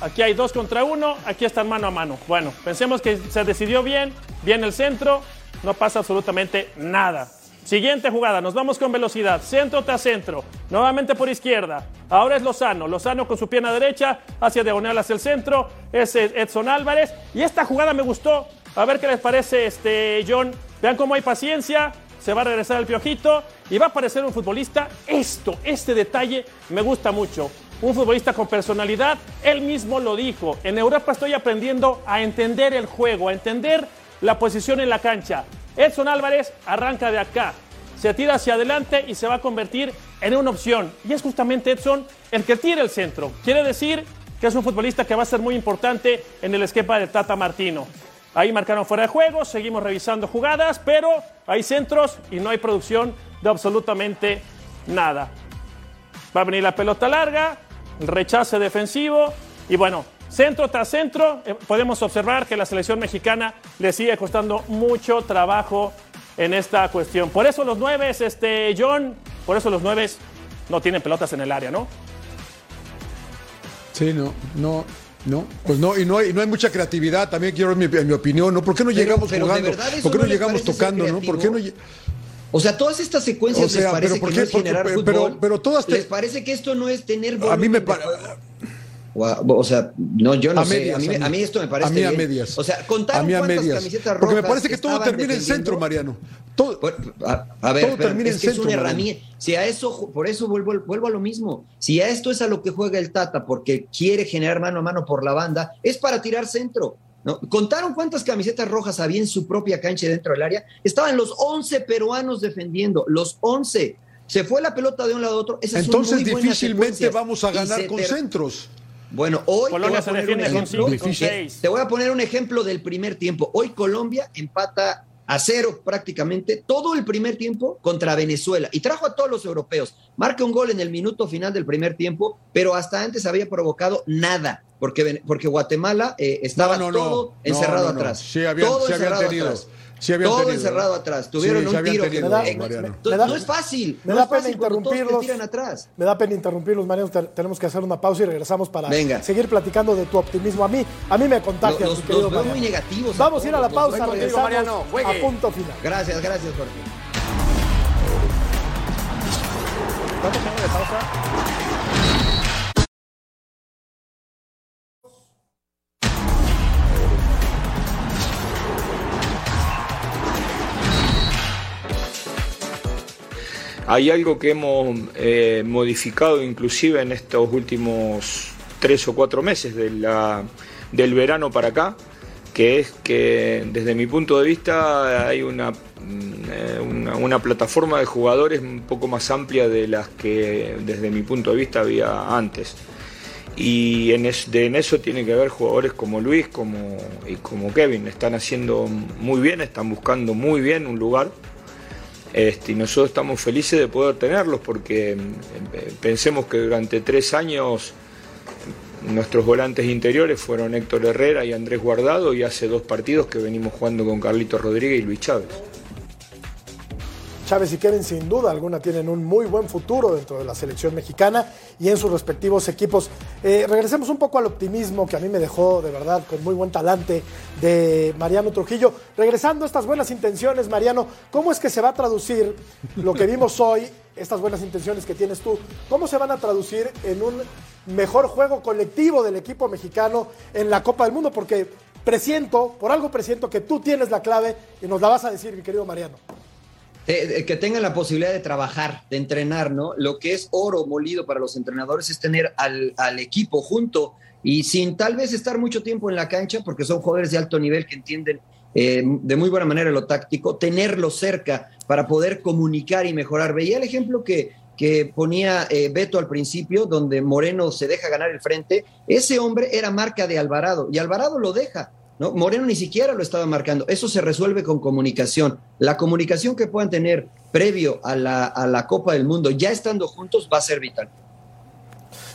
Speaker 7: Aquí hay dos contra uno. Aquí están mano a mano. Bueno, pensemos que se decidió bien. Bien el centro. No pasa absolutamente nada. Siguiente jugada, nos vamos con velocidad, centro tras centro, nuevamente por izquierda. Ahora es Lozano, Lozano con su pierna derecha, hacia diagonal hacia el centro, es Edson Álvarez. Y esta jugada me gustó, a ver qué les parece, este John. Vean cómo hay paciencia, se va a regresar el piojito y va a aparecer un futbolista. Esto, este detalle me gusta mucho. Un futbolista con personalidad, él mismo lo dijo. En Europa estoy aprendiendo a entender el juego, a entender la posición en la cancha. Edson Álvarez arranca de acá, se tira hacia adelante y se va a convertir en una opción. Y es justamente Edson el que tira el centro. Quiere decir que es un futbolista que va a ser muy importante en el esquema de Tata Martino. Ahí marcaron fuera de juego, seguimos revisando jugadas, pero hay centros y no hay producción de absolutamente nada. Va a venir la pelota larga, rechace defensivo y bueno, centro tras centro, eh, podemos observar que la selección mexicana le sigue costando mucho trabajo en esta cuestión. Por eso los nueve, este, John, por eso los nueve no tienen pelotas en el área, ¿no?
Speaker 9: Sí, no, no, no. Pues no, y no hay, no hay mucha creatividad, también quiero mi, mi opinión, ¿no? ¿Por qué no
Speaker 10: Pero-
Speaker 9: llegamos
Speaker 10: pero
Speaker 9: jugando? ¿Por qué no, llegamos tocando, no? ¿Por qué no
Speaker 10: O sea, todas estas secuencias
Speaker 9: O sea,
Speaker 10: les parece
Speaker 9: pero ¿por
Speaker 10: que
Speaker 9: qué?
Speaker 10: no es
Speaker 9: Porque-
Speaker 10: generar
Speaker 9: pero-
Speaker 10: fútbol.
Speaker 9: pero todas te-
Speaker 10: Les parece que esto no es tener
Speaker 9: A mí me parece...
Speaker 10: O, sea, no, yo no
Speaker 9: A
Speaker 10: sé.
Speaker 9: medias,
Speaker 10: a, mí, me-
Speaker 9: a mí.
Speaker 10: a mí esto me parece
Speaker 9: A mí a
Speaker 10: bien.
Speaker 9: medias.
Speaker 10: O sea,
Speaker 9: a
Speaker 10: cuántas
Speaker 9: medias.
Speaker 10: camisetas rojas
Speaker 9: Porque me parece que todo termina en centro, Mariano. Todo,
Speaker 10: a, ver,
Speaker 9: todo
Speaker 10: pero
Speaker 9: termina
Speaker 10: es
Speaker 9: en
Speaker 10: que es
Speaker 9: centro,
Speaker 10: una herramienta. Si a eso, por eso vuelvo, vuelvo a lo mismo. Si a esto es a lo que juega el Tata, porque quiere generar mano a mano por la banda, es para tirar centro. ¿no? Contaron cuántas camisetas rojas había en su propia cancha dentro del área. Estaban los 11 peruanos defendiendo, los 11. Se fue la pelota de un lado a otro. Esas
Speaker 9: Entonces difícilmente vamos a ganar con centros.
Speaker 10: Bueno, hoy
Speaker 7: Colombia
Speaker 10: te voy a
Speaker 7: se
Speaker 10: poner un
Speaker 7: defiende con cinco seis.
Speaker 10: Te voy a poner un ejemplo del primer tiempo. Hoy Colombia empata a cero prácticamente todo el primer tiempo contra Venezuela y trajo a todos los europeos. Marca un gol en el minuto final del primer tiempo, pero hasta antes había provocado nada, porque, porque Guatemala eh, estaba
Speaker 9: No, no, no.
Speaker 10: todo
Speaker 9: No,
Speaker 10: encerrado
Speaker 9: no, no.
Speaker 10: atrás.
Speaker 9: Sí habían-
Speaker 10: todo
Speaker 9: sí habían
Speaker 10: encerrado
Speaker 9: tenido.
Speaker 10: atrás.
Speaker 9: Sí
Speaker 10: todo
Speaker 9: tenido.
Speaker 10: encerrado atrás. Tuvieron
Speaker 9: Sí,
Speaker 10: un tiro que
Speaker 9: tenido,
Speaker 10: no,
Speaker 9: Me da- Mariano.
Speaker 10: no-
Speaker 1: me da-
Speaker 10: no es fácil.
Speaker 1: Me
Speaker 10: no
Speaker 1: da
Speaker 10: es
Speaker 1: pena interrumpirlos.
Speaker 10: tiran atrás.
Speaker 1: Me da pena interrumpirlos, Mariano. te- Tenemos que hacer una pausa y regresamos para
Speaker 10: Venga.
Speaker 1: seguir platicando de tu optimismo. A mí, a mí me contagia.
Speaker 10: Los- los veo
Speaker 1: Mariano.
Speaker 10: muy negativos
Speaker 1: Vamos a ir a la
Speaker 10: los
Speaker 1: pausa. Regresamos
Speaker 8: Mariano,
Speaker 1: a punto final.
Speaker 10: Gracias, gracias, Jorge.
Speaker 7: ¿Cuánto tengo de pausa?
Speaker 11: Hay algo que hemos eh, modificado inclusive en estos últimos tres o cuatro meses de del verano para acá, que es que desde mi punto de vista hay una, mm, eh, una, una plataforma de jugadores un poco más amplia de las que desde mi punto de vista había antes. Y en eso tiene que ver jugadores como Luis como, y como Kevin. Están haciendo muy bien, están buscando muy bien un lugar. Este, y nosotros estamos felices de poder tenerlos porque eh, pensemos que durante tres años nuestros volantes interiores fueron Héctor Herrera y Andrés Guardado y hace dos partidos que venimos jugando con Carlito Rodríguez y Luis Chávez.
Speaker 1: Chávez y Kevin sin duda alguna tienen un muy buen futuro dentro de la selección mexicana y en sus respectivos equipos. Eh, regresemos un poco al optimismo que a mí me dejó de verdad con muy buen talante de Mariano Trujillo. Regresando a estas buenas intenciones, Mariano, ¿cómo es que se va a traducir lo que vimos hoy, estas buenas intenciones que tienes tú, cómo se van a traducir en un mejor juego colectivo del equipo mexicano en la Copa del Mundo? Porque presiento, por algo presiento que tú tienes la clave y nos la vas a decir, mi querido Mariano.
Speaker 10: Eh, que tengan la posibilidad de trabajar, de entrenar, ¿no? Lo que es oro molido para los entrenadores es tener al, al, equipo junto y sin tal vez estar mucho tiempo en la cancha, porque son jugadores de alto nivel que entienden eh, de muy buena manera lo táctico, tenerlo cerca para poder comunicar y mejorar. Veía el ejemplo que, que ponía eh, Beto al principio, donde Moreno se deja ganar el frente, ese hombre era marca de Alvarado y Alvarado lo deja. ¿No? Moreno ni siquiera lo estaba marcando. Eso se resuelve con comunicación. La comunicación que puedan tener previo a la, a la Copa del Mundo, ya estando juntos, va a ser vital.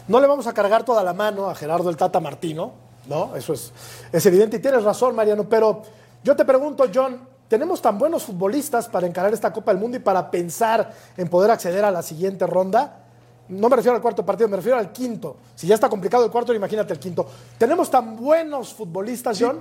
Speaker 1: No le vamos a cargar toda la mano a Gerardo el Tata Martino, ¿no? Eso es, es evidente y tienes razón, Mariano, pero yo te pregunto, John, ¿tenemos tan buenos futbolistas para encarar esta Copa del Mundo y para pensar en poder acceder a la siguiente ronda? No me refiero al cuarto partido, me refiero al quinto. Si ya está complicado el cuarto, imagínate el quinto. ¿Tenemos tan buenos futbolistas, John?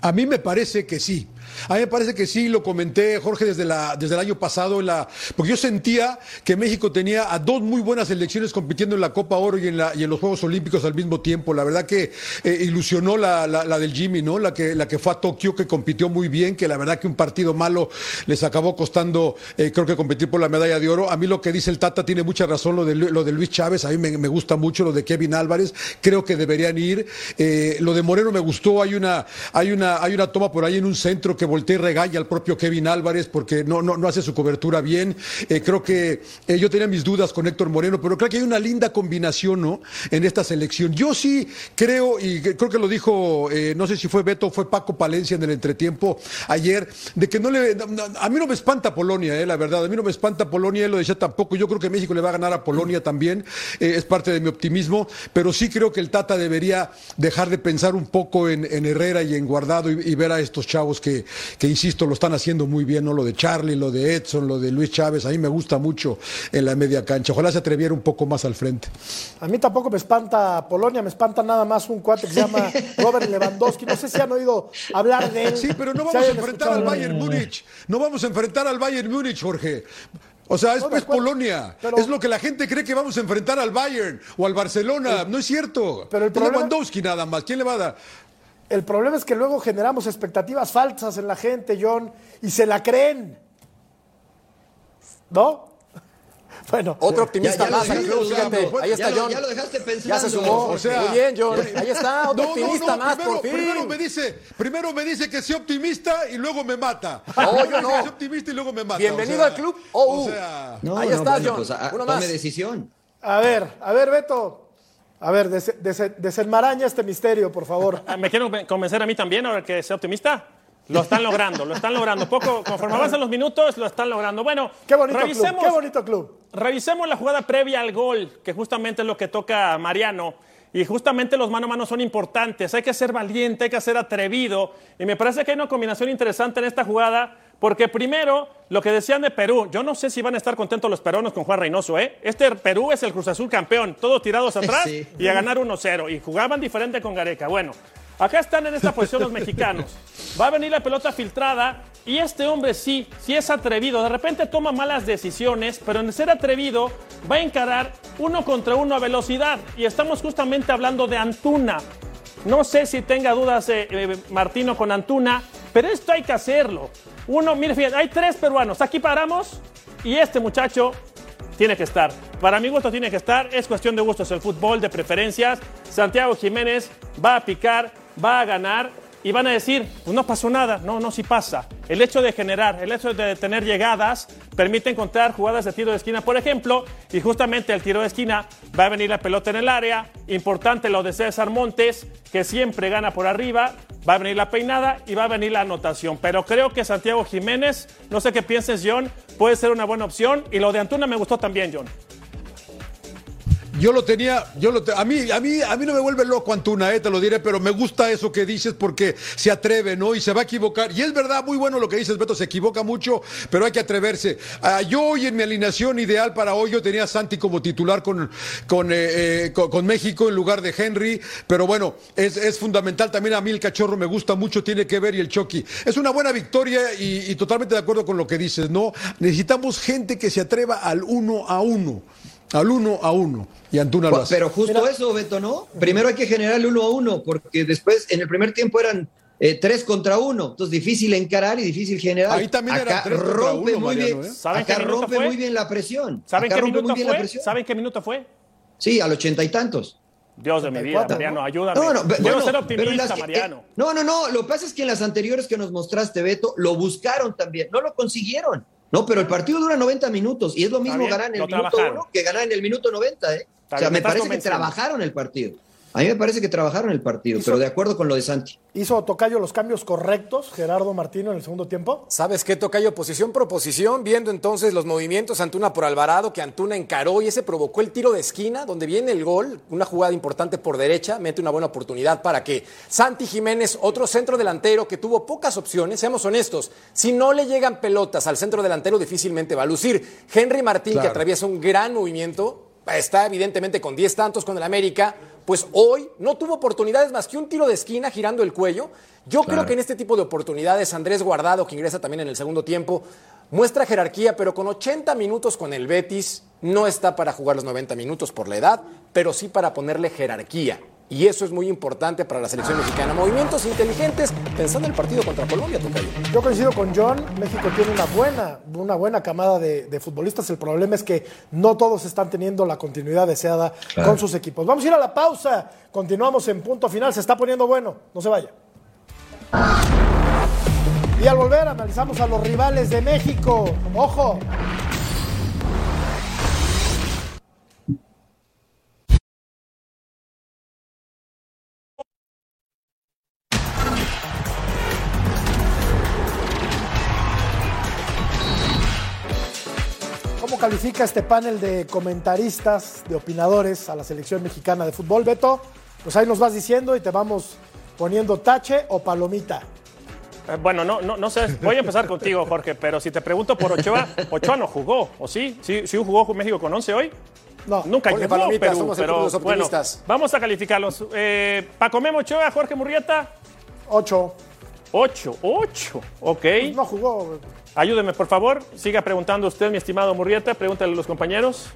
Speaker 9: A mí me parece que sí. A mí me parece que sí, lo comenté, Jorge, desde, la, desde el año pasado, la, porque yo sentía que México tenía a dos muy buenas selecciones compitiendo en la Copa Oro y en, la, y en los Juegos Olímpicos al mismo tiempo. La verdad que eh, ilusionó la, la, la, del Jimmy, ¿no? La que, la que fue a Tokio, que compitió muy bien, que la verdad que un partido malo les acabó costando, eh, creo que competir por la medalla de oro. A mí lo que dice el Tata tiene mucha razón, lo de, lo de Luis Chávez, a mí me, me gusta mucho, lo de Kevin Álvarez, creo que deberían ir. Eh, lo de Moreno me gustó, hay una, hay, una, hay una toma por ahí en un centro que voltea y regalla al propio Kevin Álvarez porque no, no, no hace su cobertura bien. Eh, creo que eh, yo tenía mis dudas con Héctor Moreno, pero creo que hay una linda combinación ¿no? en esta selección. Yo sí creo, y creo que lo dijo, eh, no sé si fue Beto o fue Paco Palencia en el entretiempo ayer, de que no le. A mí no me espanta Polonia, la verdad. A mí no me espanta Polonia, lo decía tampoco. Yo creo que México le va a ganar a Polonia también. es parte de mi optimismo, pero sí creo que el Tata debería dejar de pensar un poco en, Herrera y en Guardado y, ver a estos chavos que, que insisto, lo están haciendo muy bien, ¿no? Lo de Charlie, lo de Edson, lo de Luis Chávez, a mí me gusta mucho en la media cancha. Ojalá se atreviera un poco más al frente.
Speaker 1: A mí tampoco me espanta Polonia, me espanta nada más un cuate que se llama Robert Lewandowski. No sé si han oído hablar de él.
Speaker 9: Sí, pero no vamos a enfrentar al Bayern Múnich. No vamos a enfrentar al Bayern Múnich, Jorge. O sea, es, no, es Polonia. Pero, es lo que la gente cree que vamos a enfrentar al Bayern o al Barcelona. El, no es cierto.
Speaker 1: Pero el problema,
Speaker 9: Lewandowski nada más. ¿Quién le va a dar?
Speaker 1: El problema es que luego generamos expectativas falsas en la gente, John, y se la creen. ¿No? Bueno,
Speaker 8: otro optimista
Speaker 10: ya, ya
Speaker 8: más fíjate. Ahí está
Speaker 10: ya
Speaker 8: John.
Speaker 10: Lo, ya lo dejaste pensando.
Speaker 8: Ya se sumó.
Speaker 9: O sea,
Speaker 8: Muy bien, John. Ahí está, otro
Speaker 9: no,
Speaker 8: optimista
Speaker 9: no, no,
Speaker 8: más,
Speaker 9: primero,
Speaker 8: por fin.
Speaker 9: Primero me, dice, primero me dice que sea optimista y luego me mata.
Speaker 8: No, yo no.
Speaker 9: Que sea optimista y luego me mata.
Speaker 8: Bienvenido
Speaker 9: o sea,
Speaker 8: al club. Oh,
Speaker 9: o sea,
Speaker 10: no,
Speaker 8: Ahí
Speaker 10: no,
Speaker 8: está,
Speaker 10: bueno,
Speaker 8: John.
Speaker 10: Pues, a,
Speaker 8: Uno
Speaker 10: tome
Speaker 8: más.
Speaker 10: decisión.
Speaker 1: A ver, a ver, Beto. A ver, des, des, desenmaraña este misterio, por favor.
Speaker 7: ¿Me quiero convencer a mí también ahora que sea optimista? Lo están logrando, lo están logrando. Poco, conforme avanzan los minutos, lo están logrando. Bueno,
Speaker 1: qué bonito
Speaker 7: revisemos,
Speaker 1: club, qué bonito club.
Speaker 7: Revisemos la jugada previa al gol, que justamente es lo que toca a Mariano. Y justamente los mano a mano son importantes. Hay que ser valiente, hay que ser atrevido. Y me parece que hay una combinación interesante en esta jugada, porque primero, lo que decían de Perú, yo no sé si van a estar contentos los peruanos con Juan Reynoso, ¿eh? Este Perú es el Cruz Azul campeón, todos tirados atrás
Speaker 10: Sí.
Speaker 7: y a ganar 1-0. Y jugaban diferente con Gareca. Bueno, acá están en esta posición los mexicanos. Va a venir la pelota filtrada y este hombre sí, sí es atrevido. De repente toma malas decisiones, pero en ser atrevido va a encarar uno contra uno a velocidad. Y estamos justamente hablando de Antuna. No sé si tenga dudas eh, eh, Martino con Antuna, pero esto hay que hacerlo. Uno, mire, fíjate, hay tres peruanos. Aquí paramos y este muchacho tiene que estar. Para mi gusto tiene que estar. Es cuestión de gustos el fútbol, de preferencias. Santiago Jiménez va a picar, va a ganar y van a decir, pues no pasó nada. No, no, sí pasa. El hecho de generar, el hecho de tener llegadas, permite encontrar jugadas de tiro de esquina, por ejemplo, y justamente el tiro de esquina va a venir la pelota en el área. Importante lo de César Montes, que siempre gana por arriba. Va a venir la peinada y va a venir la anotación. Pero creo que Santiago Jiménez, no sé qué pienses, John, puede ser una buena opción. Y lo de Antuna me gustó también, John.
Speaker 9: Yo lo tenía, yo lo te- a mí, a mí, a mí no me vuelve loco Antuna, eh, te lo diré, pero me gusta eso que dices porque se atreve, ¿no? Y se va a equivocar. Y es verdad, muy bueno lo que dices, Beto, se equivoca mucho, pero hay que atreverse. Ah, yo hoy en mi alineación ideal para hoy, yo tenía a Santi como titular con, con, eh, eh, con, México en lugar de Henry, pero bueno, es, es fundamental. También a mí el cachorro me gusta mucho, tiene que ver y el Chucky. Es una buena victoria y, y totalmente de acuerdo con lo que dices, ¿no? Necesitamos gente que se atreva al uno a uno. Al uno a uno. Y Antuna lo hace.
Speaker 10: Pero justo eso, Beto, ¿no? Primero hay que generar el uno a uno, porque después en el primer tiempo eran eh, tres contra uno. Entonces difícil encarar y difícil generar.
Speaker 9: Ahí también
Speaker 10: Acá
Speaker 9: tres
Speaker 10: rompe
Speaker 9: uno,
Speaker 10: muy
Speaker 9: Mariano,
Speaker 10: bien.
Speaker 9: ¿eh?
Speaker 7: ¿Saben
Speaker 10: acá
Speaker 7: qué minuto
Speaker 10: rompe
Speaker 7: fue?
Speaker 10: muy bien la presión.
Speaker 7: ¿Saben
Speaker 10: Acá
Speaker 7: qué
Speaker 10: rompe
Speaker 7: minuto
Speaker 10: muy bien la
Speaker 7: fue?
Speaker 10: presión.
Speaker 7: ¿Saben qué minuto fue?
Speaker 10: Sí, al ochenta y tantos.
Speaker 7: Dios de mi vida,
Speaker 1: 84,
Speaker 7: Mariano,
Speaker 1: ¿no?
Speaker 7: ayúdame.
Speaker 10: No, no,
Speaker 7: Quiero
Speaker 10: bueno,
Speaker 7: ser optimista,
Speaker 10: que-
Speaker 7: Mariano.
Speaker 10: eh, no, no, no. Lo que pasa es que en las anteriores que nos mostraste, Beto, lo buscaron también. No lo consiguieron. No, pero el partido dura 90 minutos y es lo mismo
Speaker 7: bien,
Speaker 10: ganar en el minuto
Speaker 7: trabajaron.
Speaker 10: uno que ganar en el minuto 90, ¿eh?
Speaker 7: Está
Speaker 10: o sea,
Speaker 7: bien, me
Speaker 10: parece que trabajaron el partido. A mí me parece que trabajaron el partido,
Speaker 1: Hizo-
Speaker 10: pero de acuerdo con lo de Santi.
Speaker 1: ¿Hizo Tocayo los cambios correctos, Gerardo Martino, en el segundo tiempo?
Speaker 8: ¿Sabes qué, Tocayo? Posición por posición, viendo entonces los movimientos Antuna por Alvarado, que Antuna encaró y ese provocó el tiro de esquina, donde viene el gol, una jugada importante por derecha, mete una buena oportunidad para que Santi Jiménez, otro centro delantero que tuvo pocas opciones, seamos honestos, si no le llegan pelotas al centro delantero difícilmente va a lucir. Henry Martín, que atraviesa un gran movimiento, está evidentemente con 10 tantos con el América, pues hoy no tuvo oportunidades más que un tiro de esquina girando el cuello. Yo creo que en este tipo de oportunidades Andrés Guardado, que ingresa también en el segundo tiempo, muestra jerarquía, pero con 80 minutos con el Betis no está para jugar los 90 minutos por la edad, pero sí para ponerle jerarquía. Y eso es muy importante para la selección mexicana. Movimientos inteligentes, pensando en el partido contra Colombia, Tocayo.
Speaker 1: Yo coincido con John, México tiene una buena, una buena camada de, de futbolistas. El problema es que no todos están teniendo la continuidad deseada con sus equipos. Vamos a ir a la pausa. Continuamos en punto final. Se está poniendo bueno. No se vaya. Y al volver analizamos a los rivales de México. Ojo. Califica este panel de comentaristas, de opinadores a la selección mexicana de fútbol, Beto? Pues ahí nos vas diciendo y te vamos poniendo tache o palomita.
Speaker 7: Eh, Bueno, no, no, no sé, voy a empezar contigo, Jorge, pero si te pregunto por Ochoa, Ochoa no jugó, ¿o sí? ¿Sí, sí jugó México con 11 hoy?
Speaker 1: No,
Speaker 7: Nunca jugó
Speaker 8: palomita,
Speaker 7: Perú,
Speaker 8: somos
Speaker 7: pero
Speaker 8: los
Speaker 7: bueno, vamos a calificarlos. Eh, Paco Memo Ochoa, Jorge Murrieta,
Speaker 1: Ocho.
Speaker 7: 8, 8, ok.
Speaker 1: No jugó.
Speaker 7: Ayúdeme, por favor, siga preguntando usted, mi estimado Murrieta, pregúntale a los compañeros.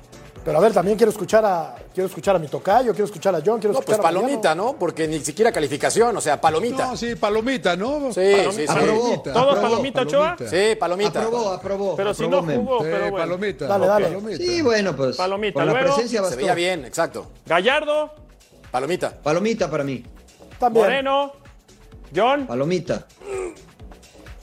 Speaker 1: Pero a ver, también quiero escuchar a quiero escuchar a mi tocayo, quiero escuchar a John, quiero
Speaker 8: No, pues
Speaker 1: escuchar a Mariano.
Speaker 8: palomita, ¿no? Porque ni siquiera calificación, o sea, palomita.
Speaker 9: No, sí, palomita, ¿no?
Speaker 8: Sí,
Speaker 7: Palomita.
Speaker 8: sí, sí.
Speaker 10: Aprobó.
Speaker 7: ¿Todos
Speaker 10: aprobó,
Speaker 7: palomita Ochoa?
Speaker 8: Sí, palomita.
Speaker 10: Aprobó, aprobó.
Speaker 7: Pero si no jugó,
Speaker 9: Sí,
Speaker 7: pero bueno.
Speaker 9: palomita.
Speaker 1: Dale, dale.
Speaker 9: palomita.
Speaker 10: Sí, bueno, pues.
Speaker 7: Palomita,
Speaker 10: la
Speaker 7: luego,
Speaker 10: presencia
Speaker 8: Se
Speaker 10: bastó.
Speaker 8: veía bien, exacto.
Speaker 7: Gallardo,
Speaker 8: Palomita.
Speaker 10: Palomita para mí.
Speaker 1: También.
Speaker 7: Moreno, John,
Speaker 10: Palomita.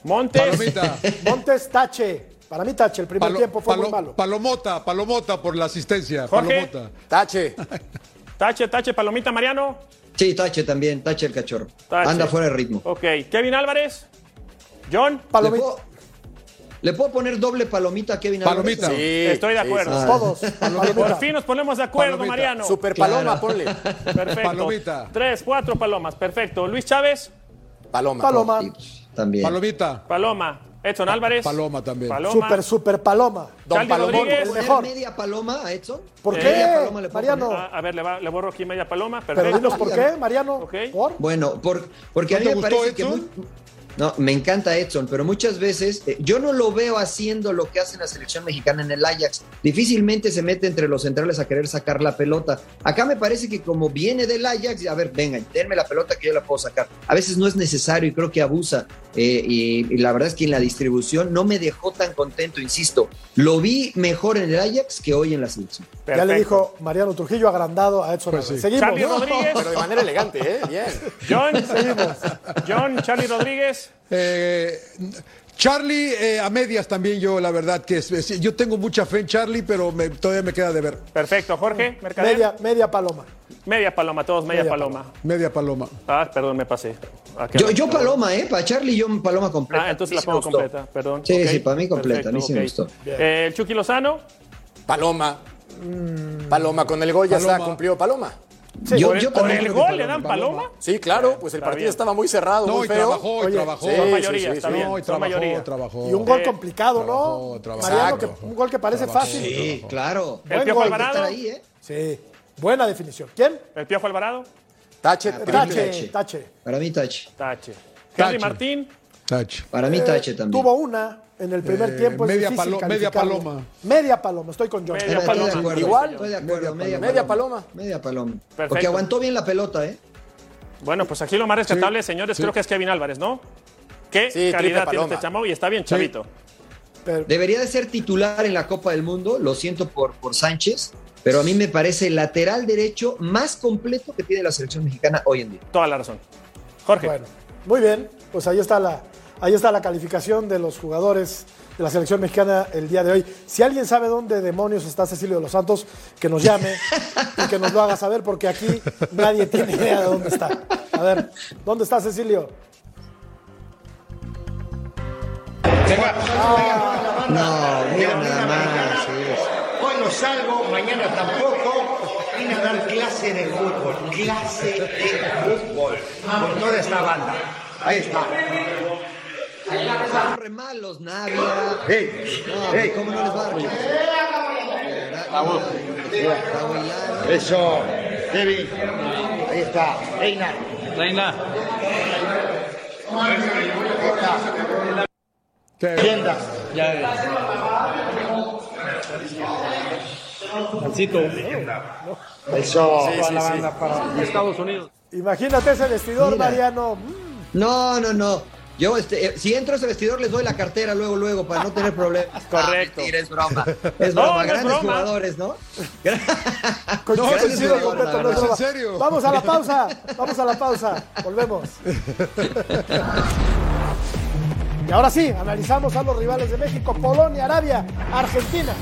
Speaker 7: Montes,
Speaker 9: Palomita.
Speaker 1: Montes Tache. Para mí Tache, el primer
Speaker 9: Palo-
Speaker 1: tiempo fue muy
Speaker 9: palo-
Speaker 1: malo.
Speaker 9: Palomota, palomota por la asistencia.
Speaker 7: Jorge.
Speaker 9: Palomota.
Speaker 8: Tache.
Speaker 7: Tache, Tache, Palomita, Mariano.
Speaker 10: Sí, Tache también. Tache el cachorro.
Speaker 7: Tache.
Speaker 10: Anda fuera de ritmo.
Speaker 7: Ok, Kevin Álvarez, John,
Speaker 10: ¿Le
Speaker 1: Palomita.
Speaker 10: puedo, le puedo poner doble palomita a Kevin
Speaker 9: Palomita.
Speaker 10: Álvarez?
Speaker 8: Sí,
Speaker 7: estoy de acuerdo.
Speaker 8: sí.
Speaker 1: Todos.
Speaker 7: Por
Speaker 1: Palomita.
Speaker 7: fin nos ponemos de acuerdo,
Speaker 9: Palomita.
Speaker 7: Mariano.
Speaker 8: Super
Speaker 10: Claro.
Speaker 8: paloma, ponle.
Speaker 7: Perfecto.
Speaker 9: Palomita.
Speaker 7: Tres, cuatro palomas, perfecto. Luis Chávez,
Speaker 8: Paloma.
Speaker 1: Paloma.
Speaker 10: También.
Speaker 9: Palomita.
Speaker 7: paloma. Edson Álvarez.
Speaker 9: Paloma también.
Speaker 7: Paloma.
Speaker 1: Super, super paloma.
Speaker 8: Don
Speaker 7: Charlie
Speaker 8: Palomón.
Speaker 7: Rodríguez.
Speaker 1: el
Speaker 10: ¿Poner
Speaker 1: mejor.
Speaker 10: media paloma a Edson?
Speaker 1: ¿Por
Speaker 7: Eh,
Speaker 1: qué,
Speaker 10: Media paloma le
Speaker 1: Mariano?
Speaker 7: Ah, a ver, le, va- le borro aquí media paloma.
Speaker 1: Pero
Speaker 7: Perfecto.
Speaker 1: dinos por qué, Mariano.
Speaker 7: Ok.
Speaker 1: ¿Por?
Speaker 10: Bueno, por- porque a
Speaker 9: ¿No
Speaker 10: mí me
Speaker 9: gustó
Speaker 10: parece que...
Speaker 9: Edson?
Speaker 10: No, me encanta Edson, pero muchas veces eh, yo no lo veo haciendo lo que hace la selección mexicana en el Ajax. Difícilmente se mete entre los centrales a querer sacar la pelota. Acá me parece que como viene del Ajax, a ver, venga, denme la pelota que yo la puedo sacar. A veces no es necesario y creo que abusa. eh, y, y la verdad es que en la distribución no me dejó tan contento, insisto. Lo vi mejor en el Ajax que hoy en la selección.
Speaker 1: Ya le dijo Mariano Trujillo agrandado a Edson
Speaker 9: Pues sí.
Speaker 1: Seguimos.
Speaker 7: Charlie Rodríguez.
Speaker 8: Pero de manera elegante, ¿eh? Bien.
Speaker 7: John, seguimos. John, Charlie Rodríguez.
Speaker 9: Eh, Charlie, eh, a medias también yo, la verdad que es- es- yo tengo mucha fe en Charlie, pero me- todavía me queda de ver.
Speaker 7: Perfecto. Jorge, Mercader.
Speaker 1: Media, media paloma.
Speaker 7: Media paloma, todos media,
Speaker 1: Media
Speaker 7: paloma.
Speaker 9: Media paloma.
Speaker 7: Ah, perdón, me pasé. Ah,
Speaker 10: Yo, paloma, ¿eh? Para Charlie yo paloma completa.
Speaker 7: Ah, entonces la pongo
Speaker 10: gustó.
Speaker 7: completa, perdón.
Speaker 10: Sí, sí, para mí completa, a mí sí me gustó.
Speaker 7: Eh, el Chucky Lozano,
Speaker 8: Paloma. Paloma con el gol ya está cumplido Paloma.
Speaker 1: Sí,
Speaker 10: Yo-
Speaker 7: ¿Por,
Speaker 10: yo
Speaker 7: por
Speaker 10: también
Speaker 7: el gol le dan paloma?
Speaker 8: Sí, claro, pues el
Speaker 7: Está
Speaker 8: partido
Speaker 7: bien.
Speaker 8: estaba muy cerrado,
Speaker 9: No,
Speaker 8: muy
Speaker 9: y
Speaker 8: feo.
Speaker 9: trabajó, y
Speaker 1: Oye,
Speaker 9: trabajó.
Speaker 8: sí, sí,
Speaker 7: mayoría,
Speaker 8: sí,
Speaker 7: está
Speaker 8: sí.
Speaker 7: bien.
Speaker 9: No, y trabajó,
Speaker 7: mayoría.
Speaker 9: trabajó.
Speaker 1: Y un gol complicado,
Speaker 9: trabajó,
Speaker 1: ¿no?
Speaker 9: trabajó.
Speaker 1: Mariano, que,
Speaker 9: Exacto.
Speaker 1: un gol que parece
Speaker 9: Trabajó.
Speaker 1: fácil.
Speaker 10: Sí, claro.
Speaker 7: ¿El
Speaker 1: Buen
Speaker 7: Piojo
Speaker 1: gol,
Speaker 7: Alvarado?
Speaker 10: Ahí, ¿eh?
Speaker 1: Sí, buena definición. ¿Quién?
Speaker 7: ¿El Piojo Alvarado?
Speaker 8: Tache,
Speaker 10: Ah.
Speaker 1: Tache,
Speaker 10: Tache. Para mí, Tache.
Speaker 7: Tache.
Speaker 9: Tache.
Speaker 7: Henry Martín.
Speaker 9: Touch.
Speaker 10: Para mí, Tache también.
Speaker 1: Tuvo una en el primer
Speaker 9: Eh,
Speaker 1: tiempo. es
Speaker 9: media
Speaker 1: difícil
Speaker 9: palo- media
Speaker 1: calificarlo.
Speaker 9: paloma.
Speaker 1: Media paloma, estoy con John.
Speaker 7: Media
Speaker 10: Estoy de
Speaker 7: paloma.
Speaker 10: acuerdo.
Speaker 8: Igual.
Speaker 10: Estoy de acuerdo. Media,
Speaker 8: Media
Speaker 10: paloma.
Speaker 8: paloma.
Speaker 10: Media paloma.
Speaker 7: Perfecto.
Speaker 10: Porque aguantó bien la pelota, ¿eh?
Speaker 7: Bueno, pues aquí lo más rescatable, señores,
Speaker 9: sí.
Speaker 7: creo que es Kevin Álvarez, ¿no? Qué
Speaker 8: Sí,
Speaker 7: calidad tiene
Speaker 8: paloma.
Speaker 7: este chamo y está bien, chavito.
Speaker 1: Pero-
Speaker 10: Debería de ser titular en la Copa del Mundo, lo siento por, por Sánchez, pero a mí me parece el lateral derecho más completo que tiene la selección mexicana hoy en día.
Speaker 7: Toda la razón. Jorge.
Speaker 1: Bueno, muy bien. Pues ahí está la, ahí está la calificación de los jugadores de la selección mexicana el día de hoy. Si alguien sabe dónde demonios está Cecilio de los Santos, que nos llame y que nos lo haga saber, porque aquí nadie tiene idea de dónde está. A ver, ¿dónde está Cecilio?
Speaker 10: No, mira nada más. sí.
Speaker 3: Hoy no salgo, mañana tampoco. Vine a dar clase el fútbol. Clase de fútbol. Con toda esta banda. Ahí está.
Speaker 10: Corre mal los Navia.
Speaker 3: Hey,
Speaker 10: No,
Speaker 3: hey.
Speaker 10: ¿Cómo no les va a dar?
Speaker 3: Eso. Kevin. Ahí está. Reina.
Speaker 2: Reina.
Speaker 9: ¿Qué?
Speaker 3: Tienda.
Speaker 2: Pancito.
Speaker 3: Eso.
Speaker 2: Estados Unidos.
Speaker 1: Imagínate ese vestidor,
Speaker 10: Mira.
Speaker 1: Mariano. Mm,
Speaker 10: No, no, no. Yo, este, eh, si entro a ese vestidor, les doy la cartera luego, luego, para no tener problemas.
Speaker 7: Correcto.
Speaker 10: Ah, mentira, es broma. Es
Speaker 7: No,
Speaker 10: broma.
Speaker 7: no es
Speaker 10: Grandes
Speaker 7: broma.
Speaker 10: jugadores, ¿no?
Speaker 1: con-
Speaker 9: No, en serio,
Speaker 10: no, es
Speaker 9: en serio.
Speaker 1: Vamos a la pausa, vamos a la pausa. Volvemos. Y ahora sí, analizamos a los rivales de México, Polonia, Arabia, Argentina.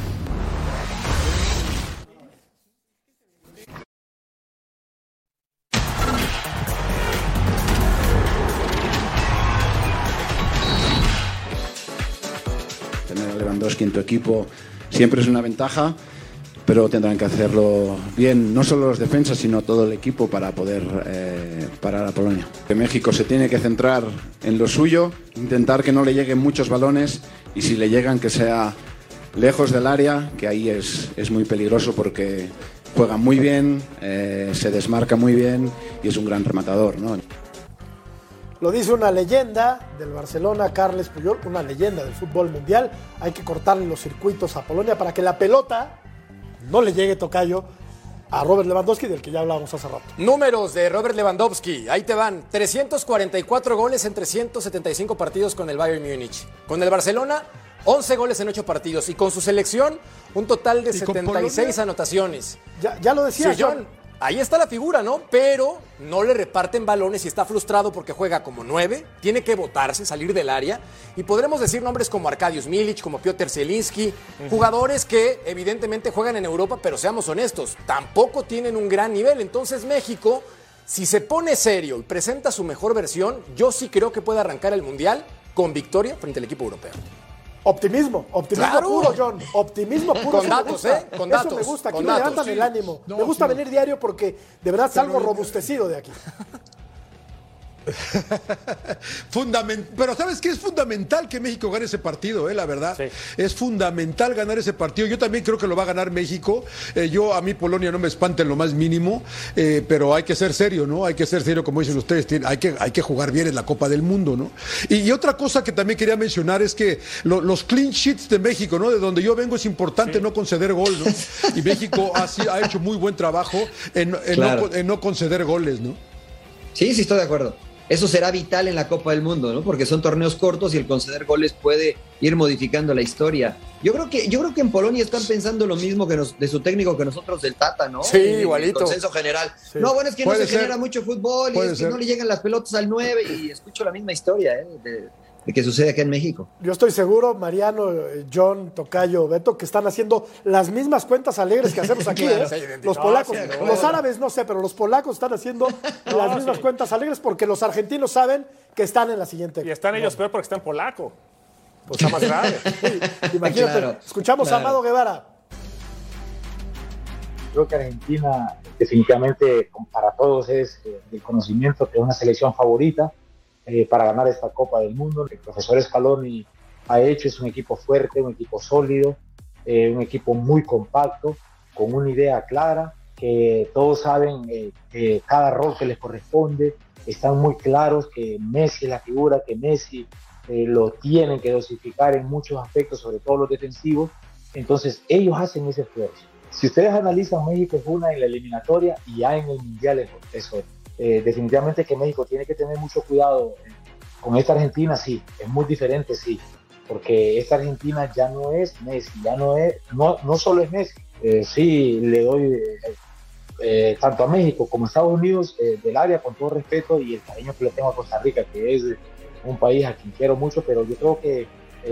Speaker 12: Lewandowski en tu equipo siempre es una ventaja, pero tendrán que hacerlo bien, no solo los defensas, sino todo el equipo para poder eh, parar a Polonia. Que México se tiene que centrar en lo suyo, intentar que no le lleguen muchos balones y si le llegan que sea lejos del área, que ahí es, es muy peligroso porque juega muy bien, eh, se desmarca muy bien y es un gran rematador. ¿no?
Speaker 1: Lo dice una leyenda del Barcelona, Carles Puyol, una leyenda del fútbol mundial. Hay que cortarle los circuitos a Polonia para que la pelota no le llegue tocayo a Robert Lewandowski, del que ya hablábamos hace rato.
Speaker 8: Números de Robert Lewandowski, ahí te van. 344 goles en 375 partidos con el Bayern Múnich. Con el Barcelona, 11 goles en 8 partidos. Y con su selección, un total de
Speaker 9: ¿Y con
Speaker 8: 76
Speaker 9: Polonia?
Speaker 8: anotaciones.
Speaker 1: Ya, ya lo decía
Speaker 8: Sí, John, ahí está la figura, ¿no? Pero no le reparten balones y está frustrado porque juega como nueve, tiene que botarse, salir del área. Y podremos decir nombres como Arkadiusz Milic, como Piotr Zielinski, jugadores que evidentemente juegan en Europa, pero seamos honestos, tampoco tienen un gran nivel. Entonces México, si se pone serio y presenta su mejor versión, yo sí creo que puede arrancar el Mundial con victoria frente al equipo europeo.
Speaker 1: Optimismo, optimismo
Speaker 8: Claro.
Speaker 1: puro, John. Optimismo puro.
Speaker 8: Con datos,
Speaker 1: gusta.
Speaker 8: ¿eh? Con
Speaker 1: Eso
Speaker 8: datos,
Speaker 1: me gusta. Aquí me levantan
Speaker 9: sí.
Speaker 1: el ánimo.
Speaker 9: No,
Speaker 1: me gusta
Speaker 9: sí.
Speaker 1: venir diario porque de verdad salgo robustecido de aquí.
Speaker 9: Fundamen- Pero ¿sabes qué? Es fundamental que México gane ese partido, ¿eh? la verdad.
Speaker 7: Sí.
Speaker 9: Es fundamental ganar ese partido. Yo también creo que lo va a ganar México. Eh, yo, a mí Polonia no me espanta en lo más mínimo, eh, pero hay que ser serio, ¿no? Hay que ser serio, como dicen ustedes. tiene- hay, que, hay que jugar bien en la Copa del Mundo, ¿no? Y, y otra cosa que también quería mencionar es que lo- los clean sheets de México, ¿no? De donde yo vengo es importante no conceder gol, ¿no? Y México ha, ha hecho muy buen trabajo en, en
Speaker 10: Claro.
Speaker 9: no, con- en no conceder goles, ¿no?
Speaker 10: Sí, sí, estoy de acuerdo. Eso será vital en la Copa del Mundo, ¿no? Porque son torneos cortos y el conceder goles puede ir modificando la historia. Yo creo que, yo creo que en Polonia están pensando lo mismo que nos- de su técnico que nosotros del Tata, ¿no?
Speaker 8: Sí,
Speaker 10: En el
Speaker 8: igualito.
Speaker 10: consenso general. No, bueno, es que no se
Speaker 9: ser.
Speaker 10: genera mucho fútbol y
Speaker 9: Puede
Speaker 10: es que
Speaker 9: ser.
Speaker 10: no le llegan las pelotas al 9 y escucho la misma historia, ¿eh? De, de que sucede acá en México.
Speaker 1: Yo estoy seguro, Mariano, eh, John, Tocayo, Beto, que están haciendo las mismas cuentas alegres que hacemos aquí.
Speaker 10: Claro,
Speaker 1: ¿eh? Los
Speaker 8: No,
Speaker 1: polacos,
Speaker 8: sí, no.
Speaker 1: los árabes no sé, pero los polacos están haciendo las mismas cuentas alegres porque los argentinos saben que están en la siguiente.
Speaker 7: Y están ellos peor porque están polaco.
Speaker 1: Pues está más grave. Sí, Imagínate,
Speaker 10: Claro,
Speaker 1: escuchamos a. Amado Guevara.
Speaker 13: creo que Argentina definitivamente para todos es eh, el conocimiento que es una selección favorita eh, para ganar esta Copa del Mundo. El profesor Scaloni ha hecho es un equipo fuerte, un equipo sólido, eh, un equipo muy compacto, con una idea clara, que todos saben eh, cada rol que les corresponde, están muy claros que Messi es la figura, que Messi lo tienen que dosificar en muchos aspectos, sobre todo los defensivos. Entonces ellos hacen ese esfuerzo. Si ustedes analizan, México es una en la eliminatoria y ya en el Mundial es eso. Eh, definitivamente que México tiene que tener mucho cuidado con esta Argentina, sí, es muy diferente, sí, porque esta Argentina ya no es Messi, ya no es, no, no solo es Messi, eh, sí le doy eh, tanto a México como a Estados Unidos del área con todo respeto y el cariño que le tengo a Costa Rica, que es un país a quien quiero mucho, pero yo creo que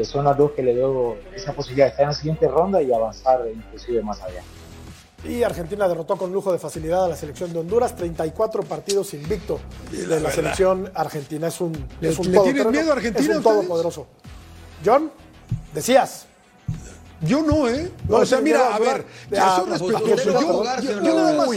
Speaker 13: son las dos que le doy esa posibilidad de estar en la siguiente ronda y avanzar inclusive más allá.
Speaker 1: Y Argentina derrotó con lujo de facilidad a la selección de Honduras, 34 partidos invicto de la, selección argentina. Es un, es un
Speaker 9: ¿Le tienes miedo a Argentina?
Speaker 1: Es un todopoderoso. John, decías.
Speaker 9: Yo no, ¿eh? No, o sea, mira, a ver, ya soy respetuoso. Yo, yo, nada más,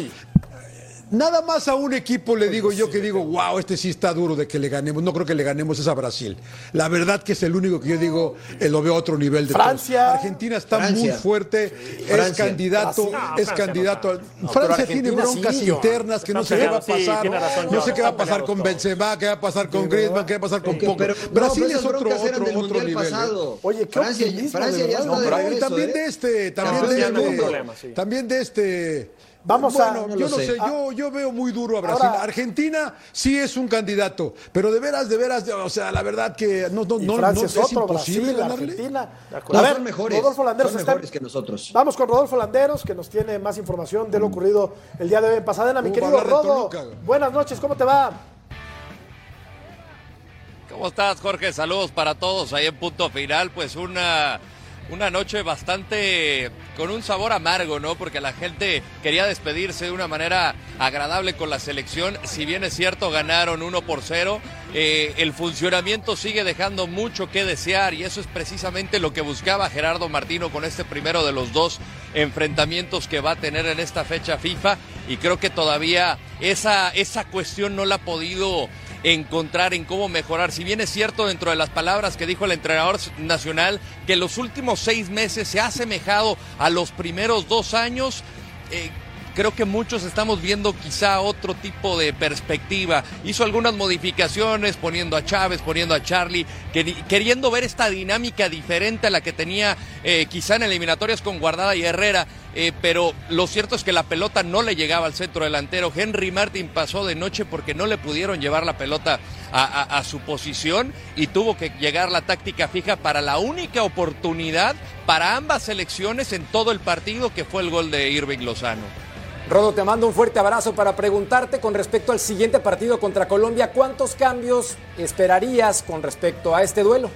Speaker 9: Nada más a un equipo le digo yo que digo, wow, este sí está duro de que le ganemos. No creo que le ganemos es a Brasil. La verdad que es el único que yo digo, eh, lo veo a otro nivel de
Speaker 1: Francia.
Speaker 9: Argentina está muy fuerte, es candidato, es candidato. Francia tiene broncas internas que no sé qué va a pasar. no sé qué va a pasar con Benzema, qué va a pasar con Griezmann, qué va a pasar con Pogba. Brasil es otro, otro, otro nivel. ¿eh?
Speaker 1: Oye, ¿qué
Speaker 10: Francia, Francia ya está de regreso,
Speaker 9: también de este, también de este, también de este
Speaker 1: Vamos a.
Speaker 9: yo no sé, yo, yo, veo muy duro a Brasil. Argentina sí es un candidato, pero de veras, de veras, o sea, la verdad que no, no, no,
Speaker 1: Francia
Speaker 9: no
Speaker 1: es, otro, imposible Brasil, Argentina.
Speaker 10: a ver, mejores, Rodolfo Landeros son mejores que nosotros.
Speaker 1: Vamos con Rodolfo Landeros, que nos tiene más información de lo ocurrido el día de hoy en Pasadena. Mi querido Rodo, buenas noches, ¿cómo te va?
Speaker 14: ¿Cómo estás, Jorge? Saludos para todos ahí en punto final. Pues una una noche bastante con un sabor amargo, ¿no? Porque la gente quería despedirse de una manera agradable con la selección. Si bien es cierto, ganaron 1 por 0, eh, el funcionamiento sigue dejando mucho que desear y eso es precisamente lo que buscaba Gerardo Martino con este primero de los dos enfrentamientos que va a tener en esta fecha FIFA y creo que todavía esa, esa cuestión no la ha podido encontrar en cómo mejorar. Si bien es cierto dentro de las palabras que dijo el entrenador nacional que los últimos seis meses se ha asemejado a los primeros dos años, eh, creo que muchos estamos viendo quizá otro tipo de perspectiva. Hizo algunas modificaciones poniendo a Chávez, poniendo a Charlie, queriendo ver esta dinámica diferente a la que tenía eh, quizá en eliminatorias con Guardada y Herrera. Eh, pero lo cierto es que la pelota no le llegaba al centro delantero. Henry Martin pasó de noche porque no le pudieron llevar la pelota a su posición y tuvo que llegar la táctica fija para la única oportunidad para ambas selecciones en todo el partido que fue el gol de Irving Lozano.
Speaker 8: Rodo, te mando un fuerte abrazo para preguntarte con respecto al siguiente partido contra Colombia, ¿cuántos cambios esperarías con respecto a este duelo?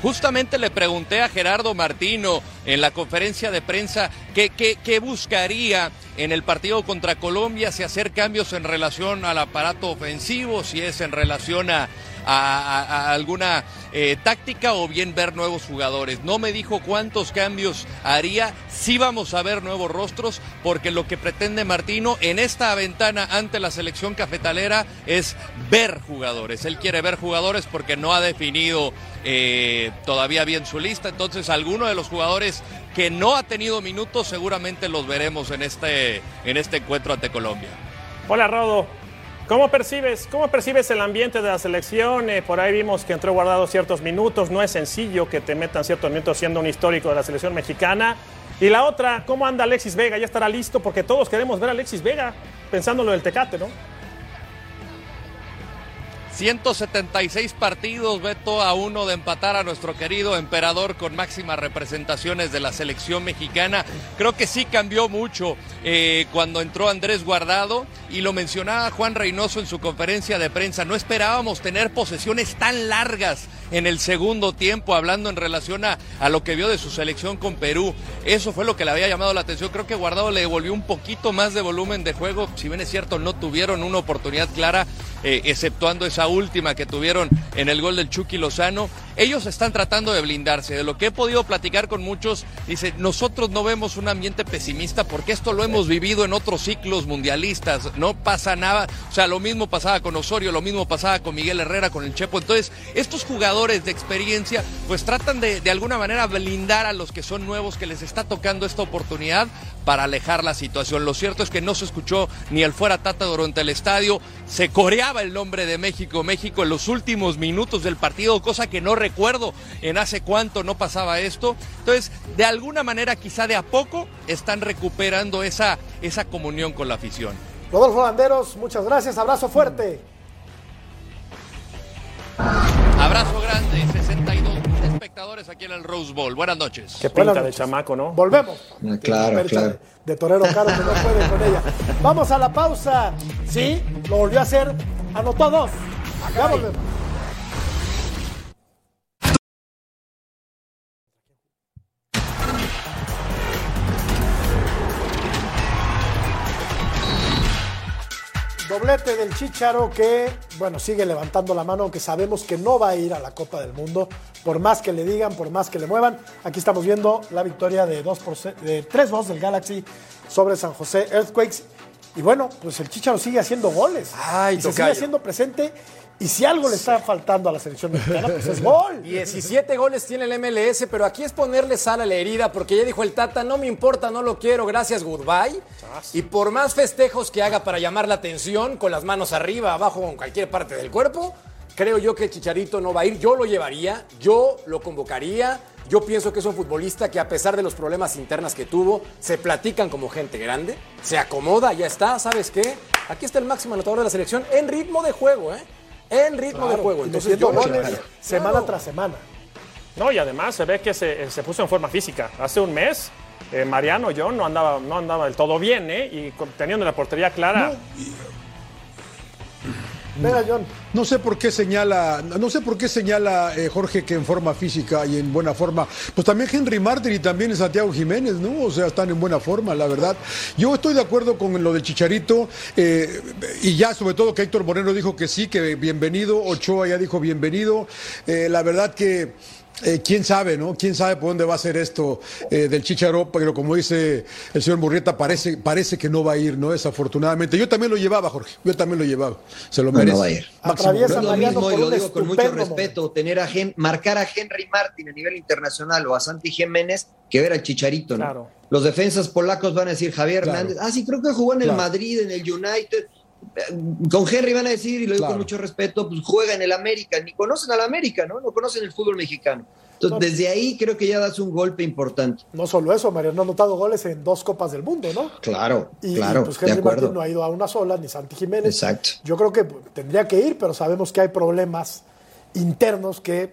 Speaker 14: Justamente le pregunté a Gerardo Martino en la conferencia de prensa qué, qué, buscaría en el partido contra Colombia, si hacer cambios en relación al aparato ofensivo, si es en relación a, a, alguna eh, táctica o bien ver nuevos jugadores. No me dijo cuántos cambios haría, sí vamos a ver nuevos rostros, porque lo que pretende Martino en esta ventana ante la selección cafetalera es ver jugadores. Él quiere ver jugadores porque no ha definido eh, todavía bien su lista, entonces alguno de los jugadores que no ha tenido minutos seguramente los veremos en este, en este encuentro ante Colombia.
Speaker 7: Hola Rodo, ¿Cómo percibes, ¿Cómo percibes el ambiente de la selección? Eh, por ahí vimos que entró guardado ciertos minutos. No es sencillo que te metan ciertos minutos siendo un histórico de la selección mexicana. Y la otra, ¿cómo anda Alexis Vega? Ya estará listo porque todos queremos ver a Alexis Vega, pensándolo del Tecate, ¿no?
Speaker 14: 176 partidos, Beto, a uno de empatar a nuestro querido emperador con máximas representaciones de la selección mexicana. Creo que sí cambió mucho eh, cuando entró Andrés Guardado y lo mencionaba Juan Reynoso en su conferencia de prensa. No esperábamos tener posesiones tan largas en el segundo tiempo, hablando en relación a, a lo que vio de su selección con Perú. Eso fue lo que le había llamado la atención. Creo que Guardado le devolvió un poquito más de volumen de juego. Si bien es cierto, no tuvieron una oportunidad clara eh, exceptuando esa última que tuvieron en el gol del Chucky Lozano. Ellos están tratando de blindarse. De lo que he podido platicar con muchos, dice, nosotros no vemos un ambiente pesimista porque esto lo hemos vivido en otros ciclos mundialistas. No pasa nada. O sea, lo mismo pasaba con Osorio, lo mismo pasaba con Miguel Herrera, con el Chepo. Entonces, estos jugadores de experiencia, pues tratan de, de alguna manera blindar a los que son nuevos, que les está tocando esta oportunidad para alejar la situación. Lo cierto es que no se escuchó ni el fuera Tata durante el estadio, se coreaba el nombre de México, México en los últimos minutos del partido, cosa que no recuerdo en hace cuánto no pasaba esto. Entonces, de alguna manera, quizá de a poco, están recuperando esa, esa comunión con la afición.
Speaker 1: Rodolfo Landeros, muchas gracias, abrazo fuerte.
Speaker 14: Abrazo grande, 62 espectadores aquí en el Rose Bowl. Buenas noches.
Speaker 7: Qué pinta de chamaco, ¿no?
Speaker 1: Volvemos.
Speaker 10: Ah, Claro, claro.
Speaker 1: De, de torero caro que no puede con ella. Vamos a la pausa. Sí, lo volvió a hacer. Anotó dos. Ya volvemos. Doblete del Chicharo que, bueno, sigue levantando la mano, aunque sabemos que no va a ir a la Copa del Mundo, por más que le digan, por más que le muevan. Aquí estamos viendo la victoria de, 2 por de 3-2 del Galaxy sobre San José Earthquakes. Y bueno, pues el Chicharo sigue haciendo goles.
Speaker 8: Ay,
Speaker 1: y se sigue haciendo presente. Y si algo le está faltando a la selección mexicana, pues es gol.
Speaker 8: 17 goles tiene el MLS, pero aquí es ponerle sal a la herida, porque ya dijo el Tata, no me importa, no lo quiero, gracias, goodbye. Y por más festejos que haga para llamar la atención, con las manos arriba, abajo, o en cualquier parte del cuerpo, creo yo que el Chicharito no va a ir. Yo lo llevaría, yo lo convocaría. Yo pienso que es un futbolista que a pesar de los problemas internas que tuvo, se platican como gente grande, se acomoda, ya está, ¿sabes qué? Aquí está el máximo anotador de la selección en ritmo de juego, ¿eh? En ritmo de juego. Entonces yo
Speaker 1: goles
Speaker 8: Claro.
Speaker 1: semana tras semana.
Speaker 7: No, y además se ve que se, se puso en forma física. Hace un mes, eh, Mariano John no andaba, no andaba del todo bien, ¿eh? Y teniendo la portería clara.
Speaker 9: No sé por qué señala, no sé por qué señala eh, Jorge que en forma física y en buena forma. Pues también Henry Martin y también Santiago Jiménez, ¿no? O sea, están en buena forma, la verdad. Yo estoy de acuerdo con lo del Chicharito eh, y ya sobre todo que Héctor Moreno dijo que sí, que bienvenido. Ochoa ya dijo bienvenido. Eh, la verdad que eh, quién sabe, ¿no? Quién sabe por dónde va a ser esto eh, del Chicharo, pero como dice el señor Murrieta, parece, parece que no va a ir, ¿no? Desafortunadamente. Yo también lo llevaba, Jorge. Yo también lo llevaba. Se lo merece.
Speaker 10: no va a ir.
Speaker 9: Máximo,
Speaker 10: lo mismo, y lo digo con mucho respeto, tener a Gen- marcar a Henry Martin a nivel internacional o a Santi Jiménez que ver al Chicharito, ¿no?
Speaker 7: Claro.
Speaker 10: Los defensas polacos van a decir Javier
Speaker 9: Claro.
Speaker 10: Hernández, ah, sí, creo que jugó en el
Speaker 9: Claro.
Speaker 10: Madrid, en el United. Eh, Con Henry van a decir, y lo digo
Speaker 9: Claro.
Speaker 10: con mucho respeto, pues juega en el América, ni conocen al América, ¿no? No conocen el fútbol mexicano. Entonces, desde ahí creo que ya das un golpe importante.
Speaker 1: No solo eso, Mariano ha anotado goles en dos Copas del Mundo, ¿no?
Speaker 10: Claro,
Speaker 1: Y,
Speaker 10: claro,
Speaker 1: pues
Speaker 10: de
Speaker 1: Henry
Speaker 10: acuerdo.
Speaker 1: Martin no ha ido a una sola, ni Santi Jiménez.
Speaker 10: Exacto.
Speaker 1: Yo creo que tendría que ir, pero sabemos que hay problemas internos que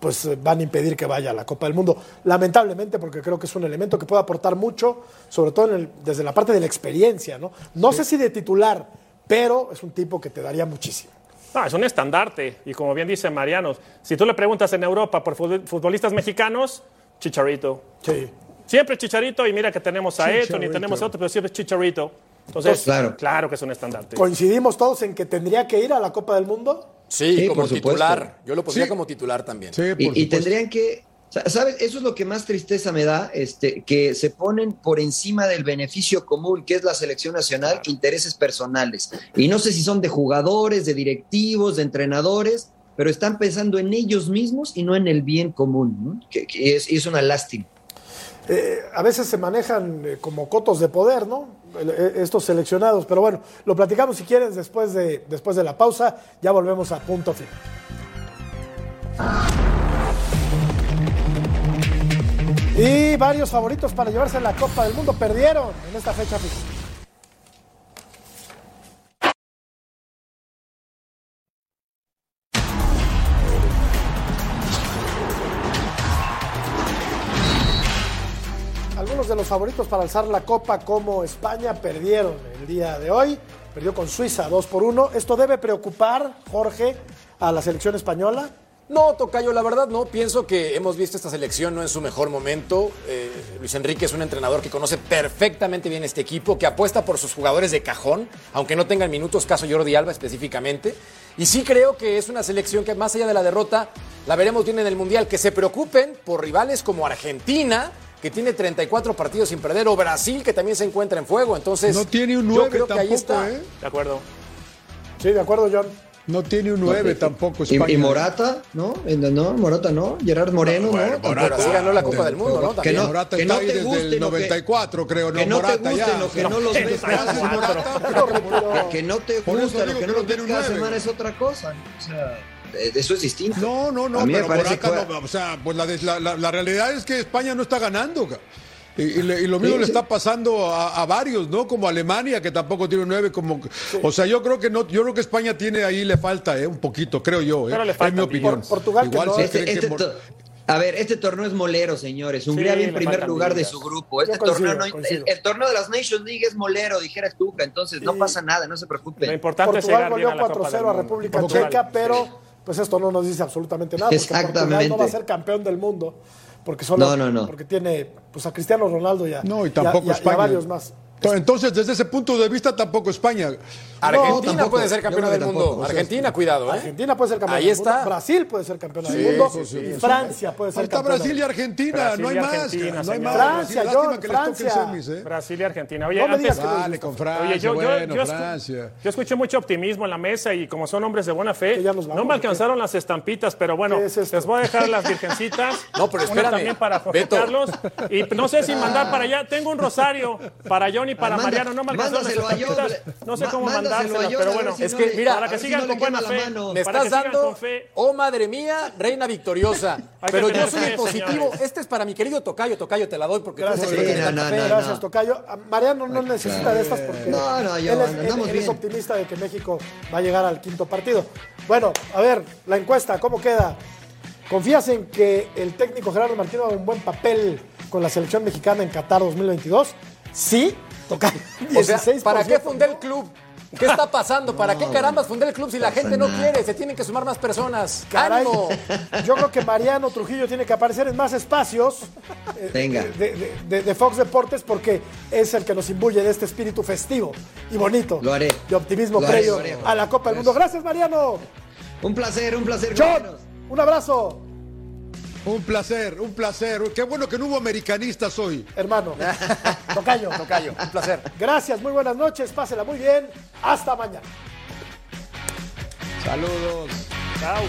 Speaker 1: pues eh, van a impedir que vaya a la Copa del Mundo. Lamentablemente, porque creo que es un elemento que puede aportar mucho, sobre todo en el- desde la parte de la experiencia, ¿no? No sé si de titular, pero es un tipo que te daría muchísimo.
Speaker 7: No, es un estandarte. Y como bien dice Mariano, si tú le preguntas en Europa por fut- futbolistas mexicanos, Chicharito.
Speaker 1: Sí.
Speaker 7: Siempre Chicharito y mira que tenemos a Eton y
Speaker 9: Chicharito.
Speaker 7: tenemos a otro, pero siempre es Chicharito. Entonces,
Speaker 10: Claro.
Speaker 7: claro que es un estandarte.
Speaker 1: ¿Coincidimos todos en que tendría que ir a la Copa del Mundo?
Speaker 8: Sí,
Speaker 10: Sí,
Speaker 8: como
Speaker 10: por supuesto.
Speaker 8: titular. Yo lo pondría
Speaker 9: Sí.
Speaker 8: como titular también.
Speaker 9: Sí, por
Speaker 10: Y, y tendrían que, sa- ¿sabes? Eso es lo que más tristeza me da, este, que se ponen por encima del beneficio común, que es la selección nacional, intereses personales. Y no sé si son de jugadores, de directivos, de entrenadores, pero están pensando en ellos mismos y no en el bien común, ¿no? que, que es, y es una lástima.
Speaker 1: Eh, a veces se manejan eh, como cotos de poder, ¿no? Eh, Estos seleccionados. Pero bueno, lo platicamos si quieres después de, después de la pausa. Ya volvemos a punto final. Y varios favoritos para llevarse la Copa del Mundo perdieron en esta fecha FIFA. Favoritos para alzar la copa como España perdieron el día de hoy. Perdió con Suiza 2 por 1. Esto debe preocupar, Jorge, a la selección española.
Speaker 8: No, Tocayo, la verdad no. Pienso que hemos visto esta selección no en su mejor momento. Eh, Luis Enrique es un entrenador que conoce perfectamente bien este equipo, que apuesta por sus jugadores de cajón, aunque no tengan minutos, caso Jordi Alba específicamente. Y sí creo que es una selección que más allá de la derrota, la veremos bien en el Mundial, que se preocupen por rivales como Argentina, que tiene 34 partidos sin perder, o Brasil, que también se encuentra en fuego. Entonces,
Speaker 9: No tiene un
Speaker 8: yo
Speaker 9: 9
Speaker 8: creo que ahí
Speaker 9: tampoco,
Speaker 8: está.
Speaker 9: ¿eh?
Speaker 7: De acuerdo.
Speaker 1: Sí, de acuerdo, John.
Speaker 9: No tiene un 9 tampoco
Speaker 10: Y,
Speaker 9: España.
Speaker 10: y Morata, ¿no? En- No, Morata no. Gerard Moreno,
Speaker 9: Bueno,
Speaker 10: ¿no?
Speaker 9: Morata.
Speaker 8: Pero sí ganó la Copa del Mundo, ¿no?
Speaker 10: Que
Speaker 8: También.
Speaker 10: no,
Speaker 9: Morata
Speaker 10: que
Speaker 9: está
Speaker 10: no
Speaker 9: ahí
Speaker 10: te
Speaker 9: desde
Speaker 10: guste
Speaker 9: el
Speaker 10: lo que-
Speaker 9: 94, creo,
Speaker 10: que
Speaker 9: no,
Speaker 10: no te
Speaker 9: Morata
Speaker 10: guste
Speaker 9: ya.
Speaker 10: lo que no los ves.
Speaker 9: Gracias, Morata, pero
Speaker 10: Que, que no te gusta lo que
Speaker 9: que
Speaker 10: no
Speaker 9: no
Speaker 10: lo
Speaker 9: tiene
Speaker 10: ves cada semana es otra cosa. ¿no? O sea, eh, eso es distinto.
Speaker 9: No, no, no, pero
Speaker 10: parece
Speaker 9: Morata
Speaker 10: que-
Speaker 9: no, o sea, pues la, de- la, realidad es que España no está ganando. Y, y le- y lo mismo
Speaker 10: Sí,
Speaker 9: le
Speaker 10: sí.
Speaker 9: está pasando a, a varios, ¿no? Como Alemania, que tampoco tiene un 9, como... O sea, yo creo que no, yo creo que España tiene ahí, le falta, ¿eh? Un poquito, creo yo, ¿eh?
Speaker 7: Pero le
Speaker 9: es
Speaker 7: falta
Speaker 9: mi
Speaker 7: un
Speaker 9: opinión.
Speaker 1: Por- Portugal, que
Speaker 9: Igual
Speaker 1: no-
Speaker 10: Este-
Speaker 9: creen
Speaker 10: este
Speaker 9: que
Speaker 10: to- a ver, este torneo es molero, señores. Hungría en primer lugar de su grupo. Este torneo no- el, el torneo de las Nations League es molero, dijera Tuca. Entonces, no pasa nada, no se
Speaker 7: Lo
Speaker 10: preocupen.
Speaker 7: importante es
Speaker 1: Portugal
Speaker 7: la Copa
Speaker 1: 4-0
Speaker 7: del
Speaker 1: a. República. Checa, pero pues esto no nos dice absolutamente nada. Porque
Speaker 10: Exactamente.
Speaker 1: Portugal no va a ser campeón del mundo. Porque solo,
Speaker 10: No, no, no.
Speaker 1: Porque tiene pues, a Cristiano Ronaldo y a,
Speaker 9: No, y tampoco
Speaker 1: y a- y a
Speaker 9: España.
Speaker 1: varios más.
Speaker 9: Entonces, desde ese punto de vista, tampoco España.
Speaker 8: Argentina puede ser campeona del mundo.
Speaker 10: tampoco, o sea,
Speaker 8: Argentina, cuidado, ¿eh?
Speaker 1: Argentina puede ser campeona
Speaker 8: Ahí
Speaker 1: del
Speaker 8: está.
Speaker 1: mundo. Brasil puede ser campeona del mundo.
Speaker 8: sí, sí,
Speaker 1: y
Speaker 8: sí.
Speaker 1: Francia puede ser campeona.
Speaker 9: Brasil y Argentina,
Speaker 7: Brasil
Speaker 9: no hay
Speaker 7: y
Speaker 9: más.
Speaker 7: Argentina,
Speaker 9: no hay más.
Speaker 1: Francia, John,
Speaker 9: que les toque
Speaker 1: Francia.
Speaker 9: semis, ¿eh?
Speaker 7: Brasil y Argentina. Oye,
Speaker 1: No
Speaker 7: antes,
Speaker 9: con. Francia,
Speaker 7: Oye, yo, yo-
Speaker 9: bueno,
Speaker 7: yo escu-
Speaker 9: Francia.
Speaker 7: yo escuché mucho optimismo en la mesa y como son hombres de buena fe,
Speaker 1: vamos,
Speaker 7: no me alcanzaron las estampitas, pero bueno, les voy a dejar las virgencitas.
Speaker 8: No, pero espérame,
Speaker 7: también para Jorge. Carlos. Y no sé si mandar para allá. Tengo un rosario para Johnny y para Mariano. No me alcanzaron las estampitas. No sé cómo
Speaker 10: mándaselo
Speaker 7: pero bueno.
Speaker 10: si
Speaker 8: Es
Speaker 10: no
Speaker 8: que,
Speaker 10: le-
Speaker 8: mira,
Speaker 7: para que
Speaker 10: ver si
Speaker 7: sigan
Speaker 10: no
Speaker 7: con buena fe.
Speaker 10: mano.
Speaker 8: Me estás
Speaker 7: sigan
Speaker 8: dando, oh madre mía, reina victoriosa. Pero yo soy el positivo.
Speaker 7: señores.
Speaker 8: Este es para mi querido Tocayo. Tocayo, te la doy porque tú
Speaker 1: Gracias,
Speaker 8: eres el que
Speaker 10: Sí, no, no,
Speaker 1: Gracias. Tocayo. A Mariano no necesita de estas porque
Speaker 10: No, no, yo,
Speaker 1: él, es, él-
Speaker 10: andamos
Speaker 1: él es
Speaker 10: bien.
Speaker 1: optimista de que México va a llegar al quinto partido. Bueno, a ver, la encuesta, ¿cómo queda? ¿Confías en que el técnico Gerardo Martino haga un buen papel con la selección mexicana en Qatar 2022? Sí, Tocayo.
Speaker 8: O sea,
Speaker 1: 16%.
Speaker 8: ¿para qué fundé el club? ¿Qué está pasando? ¿Para qué carambas fundé el club si la gente no
Speaker 10: nada.
Speaker 8: quiere? Se tienen que sumar más personas.
Speaker 1: Caray,
Speaker 8: ¡Ánimo!
Speaker 1: yo creo que Mariano Trujillo tiene que aparecer en más espacios eh,
Speaker 10: Venga.
Speaker 1: de, de- de- de Fox Deportes porque es el que nos imbuye de este espíritu festivo y bonito
Speaker 10: Lo haré.
Speaker 1: de optimismo previo a la Copa del Mundo. Gracias, Mariano.
Speaker 10: Un placer, un placer.
Speaker 1: John, un abrazo,
Speaker 9: Un placer, un placer. Qué bueno que no hubo americanistas hoy.
Speaker 1: hermano. Tocayo.
Speaker 8: Tocayo, un placer.
Speaker 1: Gracias, muy buenas noches, pásela muy bien. Hasta mañana.
Speaker 9: Saludos.
Speaker 7: Chao.